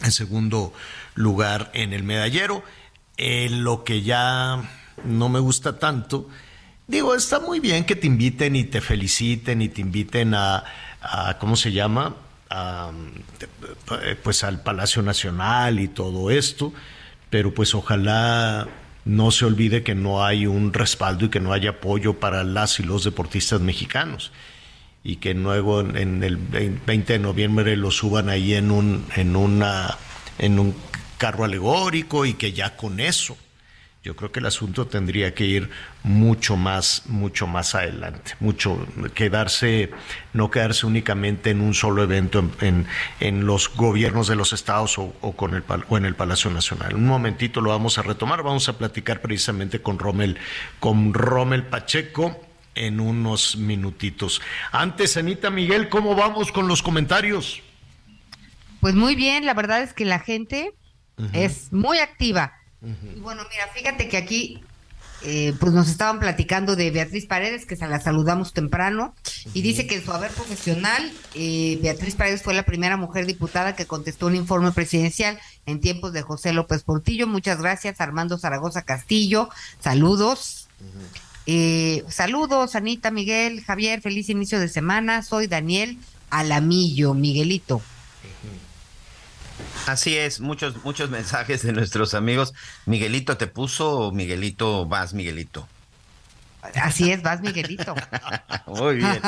en segundo lugar en el medallero. lo que ya no me gusta tanto Digo, está muy bien que te inviten y te feliciten y te inviten a, ¿cómo se llama? Pues al Palacio Nacional y todo esto, pero pues ojalá no se olvide que no hay un respaldo y que no hay apoyo para las y los deportistas mexicanos y que luego en el 20 de noviembre lo suban ahí en un en una en un carro alegórico y que ya con eso yo creo que el asunto tendría que ir mucho más, mucho más adelante, mucho quedarse, no quedarse únicamente en un solo evento en, en, los gobiernos de los estados o, con el, o en el Palacio Nacional. Un momentito lo vamos a retomar, vamos a platicar precisamente con Rommel, con Rommel Pacheco en unos minutitos. Antes, Anita Miguel, ¿cómo vamos con los comentarios? Pues muy bien, la verdad es que la gente es muy activa y bueno, mira, fíjate que aquí eh, pues nos estaban platicando de Beatriz Paredes, que se la saludamos temprano, y dice que en su haber profesional, eh, Beatriz Paredes fue la primera mujer diputada que contestó un informe presidencial en tiempos de José López Portillo. Muchas gracias, Armando Zaragoza Castillo. Saludos. Eh, saludos, Anita, Miguel, Javier, feliz inicio de semana. Soy Daniel Alamillo, Miguelito. Así es, muchos, muchos mensajes de nuestros amigos. Miguelito te puso, Miguelito vas, Miguelito. Así es, vas, Miguelito. muy bien.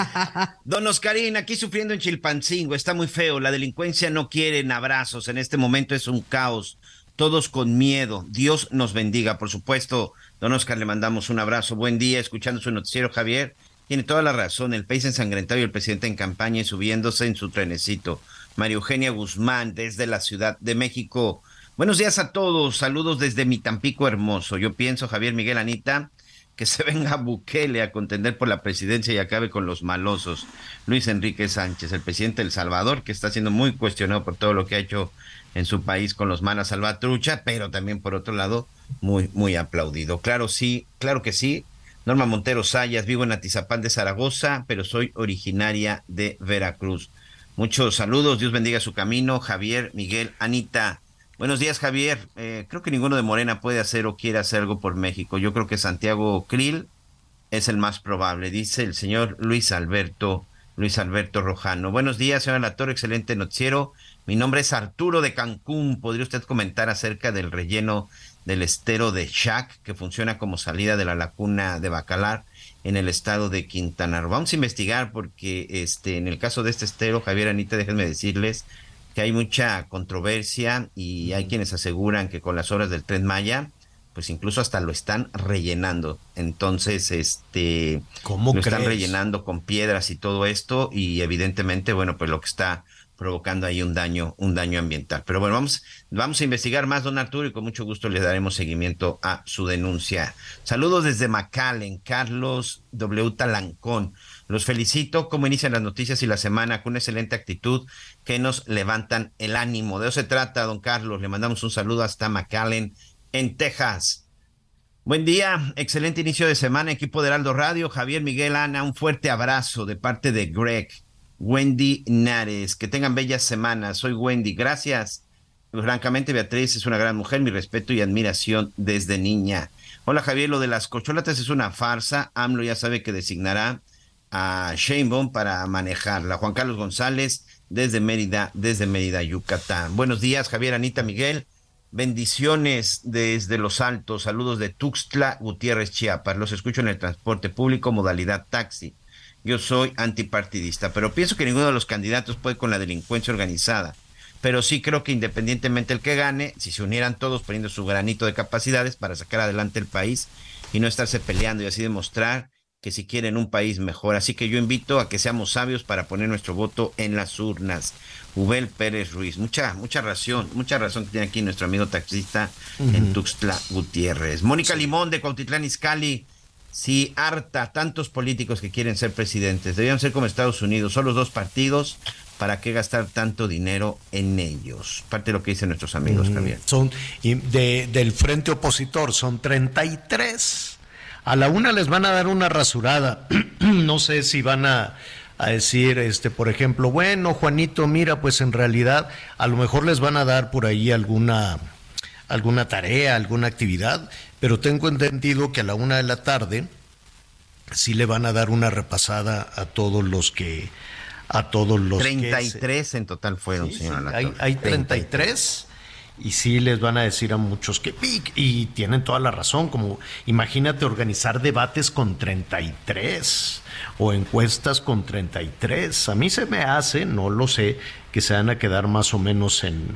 Don Oscarín, aquí sufriendo en Chilpancingo, está muy feo. La delincuencia no quiere abrazos. En este momento es un caos. Todos con miedo. Dios nos bendiga. Por supuesto, don Oscar, le mandamos un abrazo. Buen día, escuchando su noticiero, Javier. Tiene toda la razón. El país ensangrentado y el presidente en campaña y subiéndose en su trenecito. María Eugenia Guzmán desde la Ciudad de México. Buenos días a todos, saludos desde mi Tampico hermoso. Yo pienso, Javier Miguel Anita, que se venga Bukele a contender por la presidencia y acabe con los malosos. Luis Enrique Sánchez, el presidente del Salvador, que está siendo muy cuestionado por todo lo que ha hecho en su país con los malas salvatrucha, pero también por otro lado, muy, muy aplaudido. Claro, sí, claro que sí. Norma Montero Sayas, vivo en Atizapán de Zaragoza, pero soy originaria de Veracruz. Muchos saludos, Dios bendiga su camino. Javier, Miguel, Anita. Buenos días, Javier. Eh, creo que ninguno de Morena puede hacer o quiere hacer algo por México. Yo creo que Santiago Krill es el más probable, dice el señor Luis Alberto, Luis Alberto Rojano. Buenos días, señora Lator, excelente noticiero. Mi nombre es Arturo de Cancún. ¿Podría usted comentar acerca del relleno del estero de Chac, que funciona como salida de la laguna de Bacalar en el estado de Quintana Roo. Vamos a investigar porque este, en el caso de este estero, Javier Anita, déjenme decirles que hay mucha controversia y hay quienes aseguran que con las obras del Tren Maya, pues incluso hasta lo están rellenando. Entonces, este, ¿Cómo lo están rellenando con piedras y todo esto y evidentemente, bueno, pues lo que está provocando ahí un daño, un daño ambiental. Pero bueno, vamos, vamos a investigar más, don Arturo, y con mucho gusto le daremos seguimiento a su denuncia. Saludos desde McAllen, Carlos W. Talancón. Los felicito, como inician las noticias y la semana con una excelente actitud que nos levantan el ánimo. De eso se trata, don Carlos. Le mandamos un saludo hasta McAllen, en Texas. Buen día, excelente inicio de semana, equipo de Heraldo Radio. Javier Miguel Ana, un fuerte abrazo de parte de Greg. Wendy Nares, que tengan bellas semanas. Soy Wendy, gracias. Francamente, Beatriz es una gran mujer, mi respeto y admiración desde niña. Hola Javier, lo de las cocholatas es una farsa. AMLO ya sabe que designará a Sheinbaum para manejarla. Juan Carlos González, desde Mérida, desde Mérida, Yucatán. Buenos días, Javier, Anita, Miguel. Bendiciones desde Los Altos. Saludos de Tuxtla, Gutiérrez, Chiapas. Los escucho en el transporte público, modalidad taxi. Yo soy antipartidista, pero pienso que ninguno de los candidatos puede con la delincuencia organizada. Pero sí creo que independientemente el que gane, si se unieran todos poniendo su granito de capacidades para sacar adelante el país y no estarse peleando y así demostrar que si quieren un país mejor. Así que yo invito a que seamos sabios para poner nuestro voto en las urnas. Ubel Pérez Ruiz, mucha, mucha razón, mucha razón que tiene aquí nuestro amigo taxista en Tuxtla Gutiérrez. Mónica Limón de Cuautitlán Izcalli, sí, harta, tantos políticos que quieren ser presidentes. Debían ser como Estados Unidos, solo dos partidos. ¿Para qué gastar tanto dinero en ellos? Parte de lo que dicen nuestros amigos, Mm, Javier. Son de- del frente opositor, son 33. A la una les van a dar una rasurada. no sé si van a, a decir, este, por ejemplo, bueno, Juanito, mira, pues en realidad a lo mejor les van a dar por ahí alguna, alguna tarea, alguna actividad, pero tengo entendido que a la una de la tarde sí le van a dar una repasada a todos los que a todos los que se- 33 en total fueron, Sí, señora sí, hay, hay 33 y sí les van a decir a muchos que y, y tienen toda la razón, como imagínate organizar debates con 33 o encuestas con 33. A mí se me hace, no lo sé, que se van a quedar más o menos en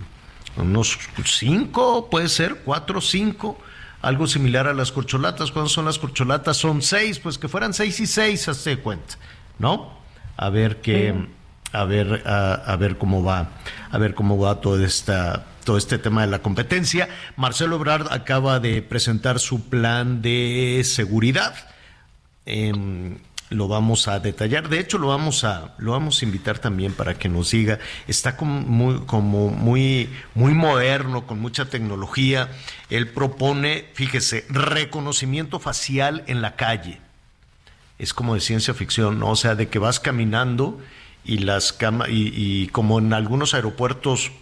unos 5, puede ser, 4, 5. Algo similar a las corcholatas. ¿Cuándo son las corcholatas? Son 6, pues que fueran 6 y 6, hazte cuenta, ¿no? A ver qué, a ver, a, a ver cómo va, a ver cómo va todo esta, todo este tema de la competencia. Marcelo Ebrard acaba de presentar su plan de seguridad. Em, lo vamos a detallar. De hecho, lo vamos a, lo vamos a invitar también para que nos diga. Está como muy, como muy, muy moderno, con mucha tecnología. Él propone, fíjese, reconocimiento facial en la calle es como de ciencia ficción, ¿no? O sea, de que vas caminando y las cama y, y como en algunos aeropuertos,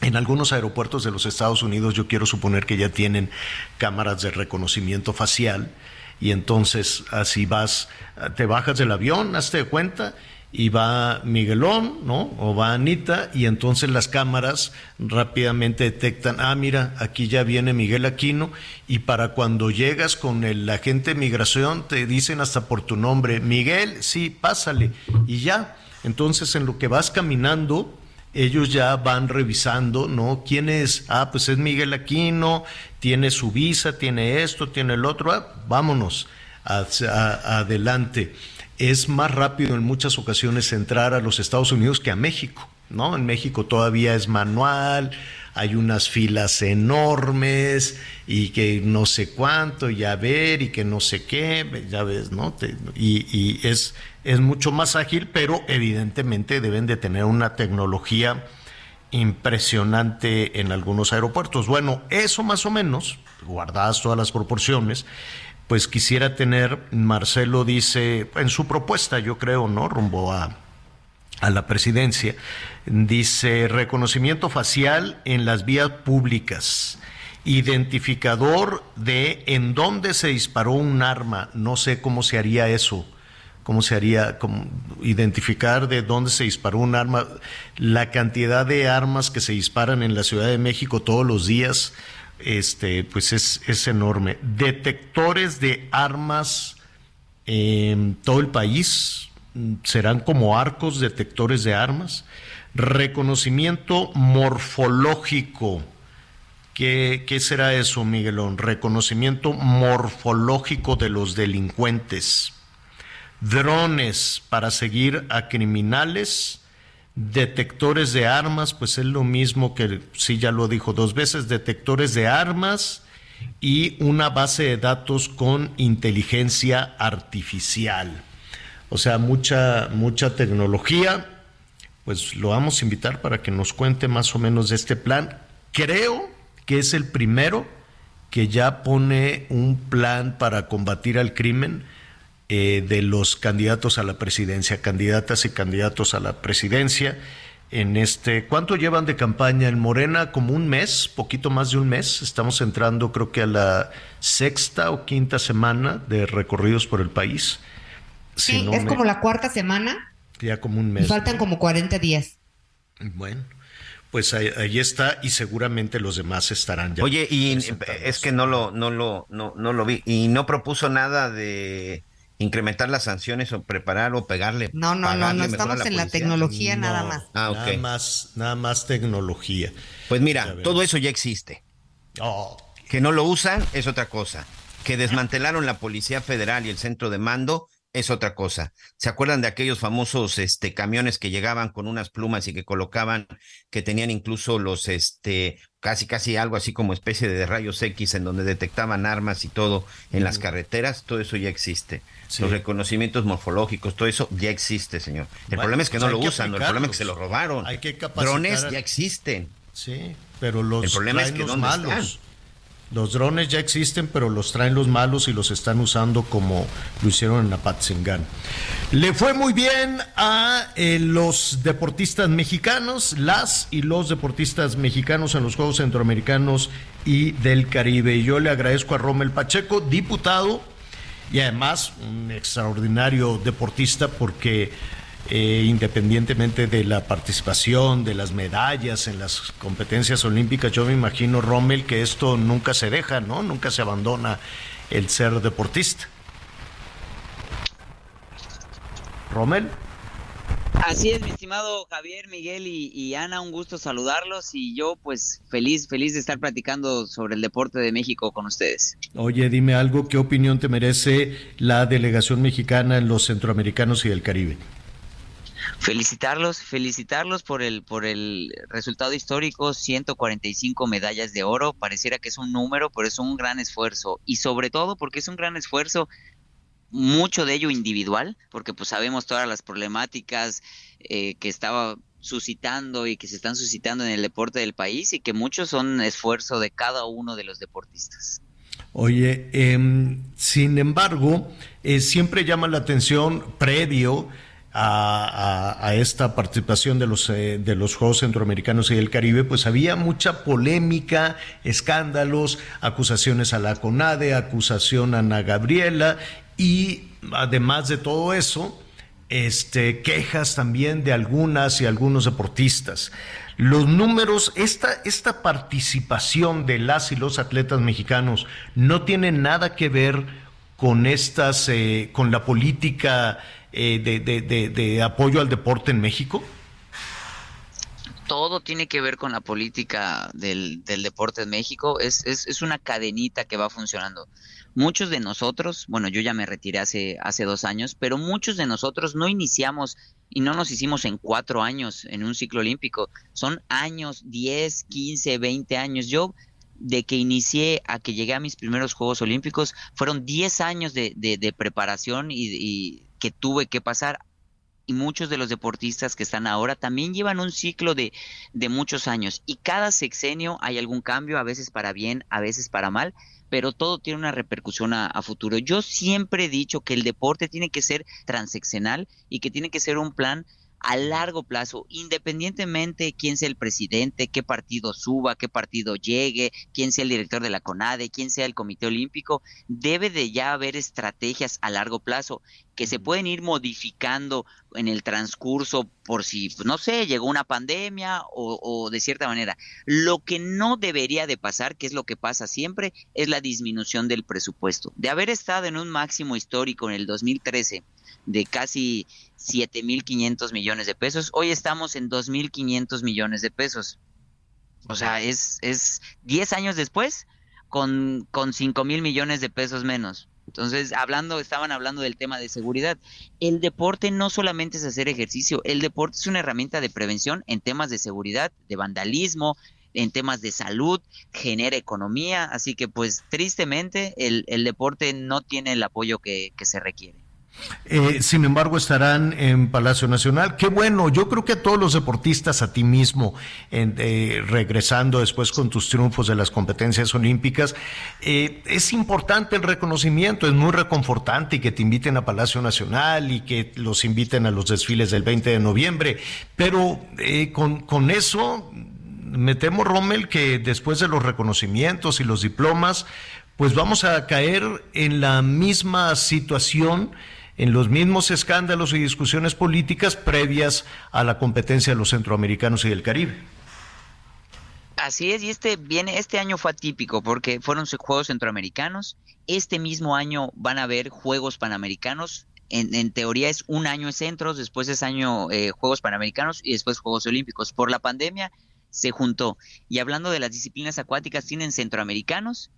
en algunos aeropuertos de los Estados Unidos, yo quiero suponer que ya tienen cámaras de reconocimiento facial y entonces así vas, te bajas del avión, hazte de cuenta y va Miguelón, ¿no? O va Anita, y entonces las cámaras rápidamente detectan, ah, mira, aquí ya viene Miguel Aquino, y para cuando llegas con el agente de migración te dicen hasta por tu nombre, Miguel, sí, pásale, y ya. Entonces en lo que vas caminando, ellos ya van revisando, ¿no? ¿Quién es? Ah, pues es Miguel Aquino, tiene su visa, tiene esto, tiene el otro, ah, vámonos, adelante es más rápido en muchas ocasiones entrar a los Estados Unidos que a México, ¿no? En México todavía es manual, hay unas filas enormes y que no sé cuánto, y a ver, y que no sé qué, ya ves, ¿no? Y y es, es mucho más ágil, pero evidentemente deben de tener una tecnología impresionante en algunos aeropuertos. Bueno, eso más o menos, guardadas todas las proporciones, pues quisiera tener, Marcelo dice, en su propuesta, yo creo, ¿no? Rumbo a, a la presidencia, dice reconocimiento facial en las vías públicas, identificador de en dónde se disparó un arma, no sé cómo se haría eso, cómo se haría identificar de dónde se disparó un arma, la cantidad de armas que se disparan en la Ciudad de México todos los días, este, pues es, es enorme. Detectores de armas en todo el país serán como arcos detectores de armas. Reconocimiento morfológico. ¿Qué, ¿Qué, será eso, Miguelón? Reconocimiento morfológico de los delincuentes. Drones para seguir a criminales detectores de armas, pues es lo mismo que, sí, ya lo dijo dos veces, detectores de armas y una base de datos con inteligencia artificial. O sea, mucha, mucha tecnología. Pues lo vamos a invitar para que nos cuente más o menos de este plan. Creo que es el primero que ya pone un plan para combatir al crimen eh, de los candidatos a la presidencia, candidatas y candidatos a la presidencia. En este, ¿cuánto llevan de campaña en Morena? Como un mes, poquito más de un mes. Estamos entrando, creo que a la sexta o quinta semana de recorridos por el país. Sí, es como la cuarta semana. Ya como un mes. Faltan como 40 días. Bueno, pues ahí, está y seguramente los demás estarán ya. Oye, y es que no lo, no lo, no, no lo vi y no propuso nada de incrementar las sanciones o preparar o pegarle. No, no, no, no estamos en la tecnología nada más. Ah, Nada más, nada más tecnología. Pues mira, todo eso ya existe. Oh. Que no lo usan es otra cosa. Que desmantelaron la Policía Federal y el centro de mando es otra cosa. ¿Se acuerdan de aquellos famosos este, camiones que llegaban con unas plumas y que colocaban, que tenían incluso los, este, casi, casi algo así como especie de rayos X en donde detectaban armas y todo en las carreteras? Todo eso ya existe. Los reconocimientos morfológicos, todo eso ya existe, señor. El problema es que no lo usan, el problema es que se lo robaron. Hay que Drones ya existen. Sí, pero los el problema es que los ¿dónde malos. están? Los drones ya existen, pero los traen los malos y los están usando como lo hicieron en Apatzingán. Le fue muy bien a eh, los deportistas mexicanos, las y los deportistas mexicanos en los Juegos Centroamericanos y del Caribe. Y yo le agradezco a Rommel Pacheco, diputado y además un extraordinario deportista porque eh, independientemente de la participación, de las medallas en las competencias olímpicas, yo me imagino, Rommel, que esto nunca se deja, ¿no? Nunca se abandona el ser deportista. Rommel. Así es, mi estimado Javier, Miguel y, y, Ana, un gusto saludarlos y yo pues feliz, feliz de estar platicando sobre el deporte de México con ustedes. Oye, dime algo, ¿qué opinión te merece la delegación mexicana en los centroamericanos y del Caribe? Felicitarlos, felicitarlos por el por el resultado histórico, 145 medallas de oro, pareciera que es un número, pero es un gran esfuerzo y sobre todo porque es un gran esfuerzo mucho de ello individual, porque pues sabemos todas las problemáticas eh, que estaba suscitando y que se están suscitando en el deporte del país y que muchos son esfuerzo de cada uno de los deportistas. Oye, eh, sin embargo, eh, siempre llama la atención previo a, esta participación de los, eh, de los Juegos Centroamericanos y del Caribe, pues había mucha polémica, escándalos, acusaciones a la CONADE, acusación a Ana Gabriela y además de todo eso, este, quejas también de algunas y algunos deportistas. Los números, esta, esta participación de las y los atletas mexicanos no tiene nada que ver con estas, eh, con la política eh, de, de, de, de apoyo al deporte en México? todo tiene que ver con la política del, del deporte en México. Es, es, es, una cadenita que va funcionando. Muchos de nosotros, bueno, yo ya me retiré hace, hace dos años, pero muchos de nosotros no iniciamos y no nos hicimos en cuatro años en un ciclo olímpico. Son años, 10, 15, 20 años. Yo de que inicié a que llegué a mis primeros Juegos Olímpicos fueron 10 años de, de, preparación y que tuve que pasar y muchos de los deportistas que están ahora también llevan un ciclo de, de, muchos años y cada sexenio hay algún cambio, a veces para bien, a veces para mal, pero todo tiene una repercusión a, futuro. Yo siempre he dicho que el deporte tiene que ser transeccional y que tiene que ser un plan a largo plazo, independientemente de quién sea el presidente, qué partido suba, qué partido llegue, quién sea el director de la CONADE, quién sea el Comité Olímpico, debe de ya haber estrategias a largo plazo que se pueden ir modificando en el transcurso por si, pues, no sé, llegó una pandemia o, o, de cierta manera. Lo que no debería de pasar, que es lo que pasa siempre, es la disminución del presupuesto. De haber estado en un máximo histórico en el 2013 de casi 7.500 millones de pesos, hoy estamos en 2.500 millones de pesos. O sea, es, es 10 años después con, con 5 mil millones de pesos menos. Entonces, hablando, estaban hablando del tema de seguridad. El deporte no solamente es hacer ejercicio, el deporte es una herramienta de prevención en temas de seguridad, de vandalismo, en temas de salud, genera economía, así que pues tristemente el, el deporte no tiene el apoyo que, que se requiere. Eh, sin embargo, estarán en Palacio Nacional. Qué bueno, yo creo que a todos los deportistas, a ti mismo, eh, regresando después con tus triunfos de las competencias olímpicas, eh, es importante el reconocimiento, es muy reconfortante y que te inviten a Palacio Nacional y que los inviten a los desfiles del 20 de noviembre. Pero con, con eso, me temo, Rommel, que después de los reconocimientos y los diplomas, pues vamos a caer en la misma situación en los mismos escándalos y discusiones políticas previas a la competencia de los centroamericanos y del Caribe. Así es, y este viene, este año fue atípico porque fueron Juegos Centroamericanos. Este mismo año van a haber Juegos Panamericanos. En, teoría es un año de centros, después es año eh, Juegos Panamericanos y después Juegos Olímpicos. Por la pandemia se juntó. Y hablando de las disciplinas acuáticas, tienen centroamericanos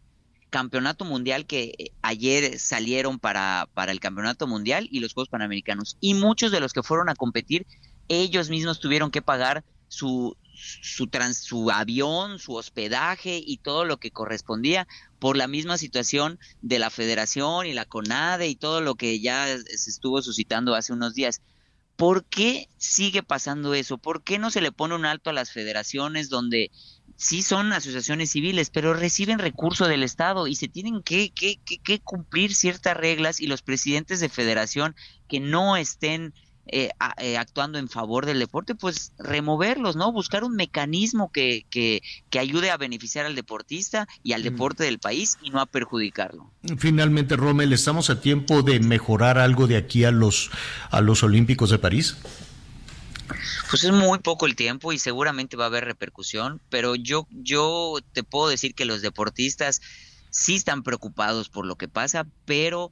campeonato mundial que eh, ayer salieron para, para el campeonato mundial y los Juegos Panamericanos. Y muchos de los que fueron a competir, ellos mismos tuvieron que pagar su, su, trans, su avión, su hospedaje y todo lo que correspondía por la misma situación de la federación y la CONADE y todo lo que ya se estuvo suscitando hace unos días. ¿Por qué sigue pasando eso? ¿Por qué no se le pone un alto a las federaciones donde sí son asociaciones civiles, pero reciben recurso del Estado y se tienen que, que, que, cumplir ciertas reglas y los presidentes de federación que no estén eh, eh, actuando en favor del deporte, pues removerlos, ¿no? Buscar un mecanismo que, que, que ayude a beneficiar al deportista y al deporte del país y no a perjudicarlo. Finalmente, Rommel, ¿estamos a tiempo de mejorar algo de aquí a los, a los Olímpicos de París? Pues es muy poco el tiempo y seguramente va a haber repercusión, pero yo, yo te puedo decir que los deportistas sí están preocupados por lo que pasa, pero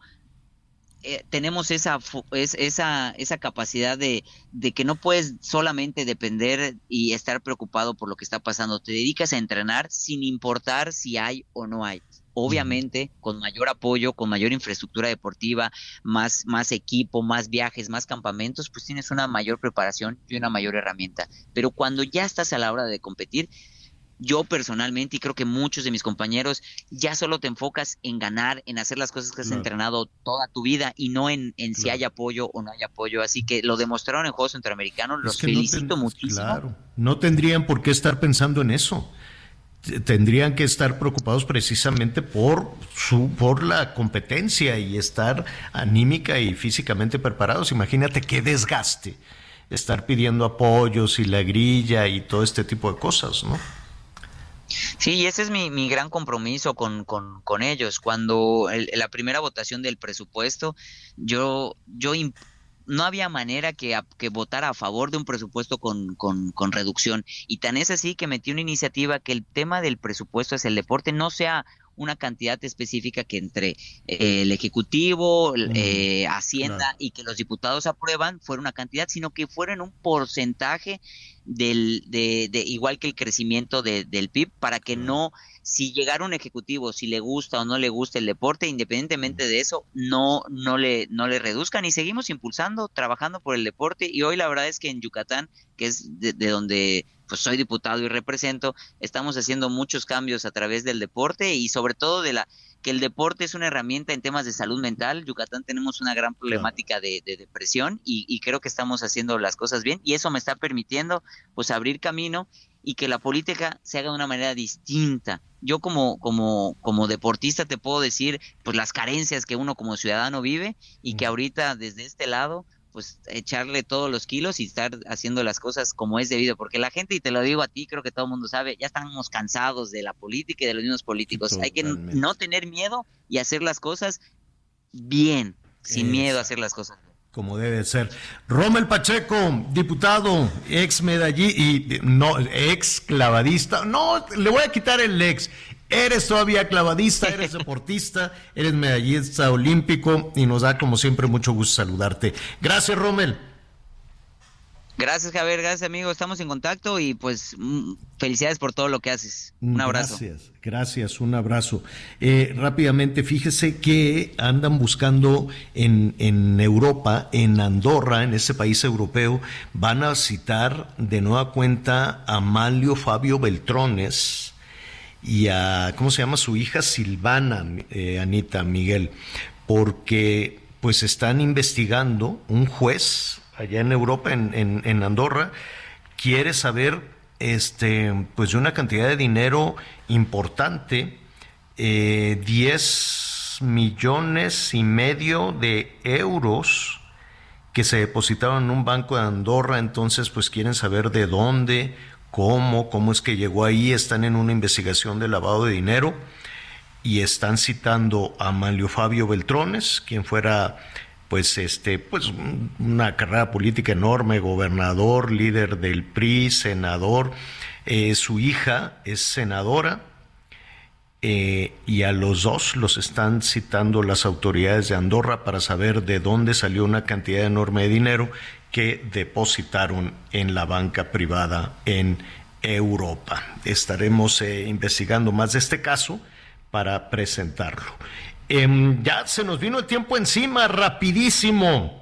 eh, tenemos esa, es, esa, esa capacidad de, de, que no puedes solamente depender y estar preocupado por lo que está pasando. Te dedicas a entrenar sin importar si hay o no hay obviamente con mayor apoyo, con mayor infraestructura deportiva, más, más equipo, más viajes, más campamentos, pues tienes una mayor preparación y una mayor herramienta. Pero cuando ya estás a la hora de competir, yo personalmente y creo que muchos de mis compañeros ya solo te enfocas en ganar, en hacer las cosas que has entrenado toda tu vida y no en, en si hay apoyo o no hay apoyo. Así que lo demostraron en Juegos Centroamericanos, los felicito muchísimo. Claro, no tendrían por qué estar pensando en eso tendrían que estar preocupados precisamente por su por la competencia y estar anímica y físicamente preparados. Imagínate qué desgaste estar pidiendo apoyos y la grilla y todo este tipo de cosas, ¿no? Sí, ese es mi, mi gran compromiso con, con, con ellos. Cuando la primera votación del presupuesto, yo, yo no había manera que, que votara a favor de un presupuesto con, con, con, reducción. Y tan es así que metí una iniciativa que el tema del presupuesto es el deporte no sea una cantidad específica que entre eh, el Ejecutivo, eh, Hacienda y que los diputados aprueban fuera una cantidad, sino que fuera en un porcentaje del, de, de, igual que el crecimiento de, del PIB para que no si llegara un ejecutivo, si le gusta o no le gusta el deporte, independientemente de eso, no, no, le, no le reduzcan. Y seguimos impulsando, trabajando por el deporte. Y hoy la verdad es que en Yucatán, que es de, donde pues soy diputado y represento, estamos haciendo muchos cambios a través del deporte y sobre todo de la que el deporte es una herramienta en temas de salud mental. Yucatán tenemos una gran problemática de, de, depresión y, y, creo que estamos haciendo las cosas bien y eso me está permitiendo pues abrir camino y que la política se haga de una manera distinta. Yo como, como, como deportista te puedo decir pues las carencias que uno como ciudadano vive y que ahorita desde este lado pues echarle todos los kilos y estar haciendo las cosas como es debido, porque la gente, y te lo digo a ti, creo que todo el mundo sabe, ya estamos cansados de la política y de los mismos políticos. Hay que no tener miedo y hacer las cosas bien, sin miedo a hacer las cosas. Como debe ser. Rommel Pacheco, diputado, ex medallí y no, ex clavadista. No, le voy a quitar el ex. Eres todavía clavadista, eres deportista, eres medallista olímpico y nos da como siempre mucho gusto saludarte. Gracias, Rommel. Gracias, Javier. Gracias, amigo. Estamos en contacto y pues mm, felicidades por todo lo que haces. Un abrazo. Gracias, gracias, un abrazo. Eh, rápidamente, fíjese que andan buscando en, en Europa, en Andorra, en ese país europeo, van a citar de nueva cuenta a Manlio Fabio Beltrones y a, ¿cómo se llama? Su hija Silvana, eh, Anita Miguel, porque pues están investigando un juez allá en Europa, en, en, Andorra, quiere saber este, pues de una cantidad de dinero importante, 10 eh, millones y medio de euros que se depositaron en un banco de Andorra, entonces pues quieren saber de dónde, cómo, cómo es que llegó ahí, están en una investigación de lavado de dinero y están citando a Manlio Fabio Beltrones, quien fuera pues este pues una carrera política enorme, gobernador, líder del PRI, senador, eh, su hija es senadora eh, y a los dos los están citando las autoridades de Andorra para saber de dónde salió una cantidad enorme de dinero que depositaron en la banca privada en Europa. Estaremos eh, investigando más de este caso para presentarlo. Em, ya se nos vino el tiempo encima, rapidísimo.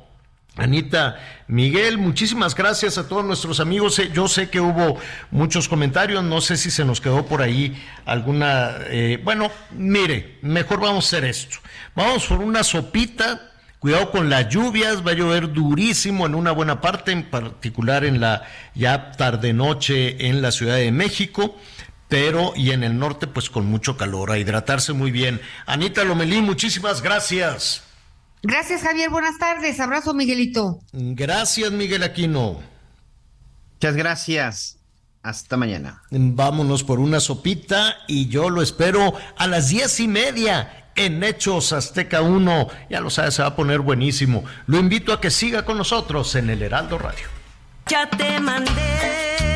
Anita, Miguel, muchísimas gracias a todos nuestros amigos. Eh, yo sé que hubo muchos comentarios, no sé si se nos quedó por ahí alguna... Eh, bueno, mire, mejor vamos a hacer esto. Vamos por una sopita, cuidado con las lluvias, va a llover durísimo en una buena parte, en particular en la ya tarde-noche en la Ciudad de México pero y en el norte pues con mucho calor, a hidratarse muy bien. Anita Lomelí, muchísimas gracias. Gracias Javier, buenas tardes, abrazo Miguelito. Gracias Miguel Aquino. Muchas gracias. Hasta mañana. Vámonos por una sopita y yo lo espero a las diez y media en Hechos Azteca 1. Ya lo sabes, se va a poner buenísimo. Lo invito a que siga con nosotros en el Heraldo Radio. Ya te mandé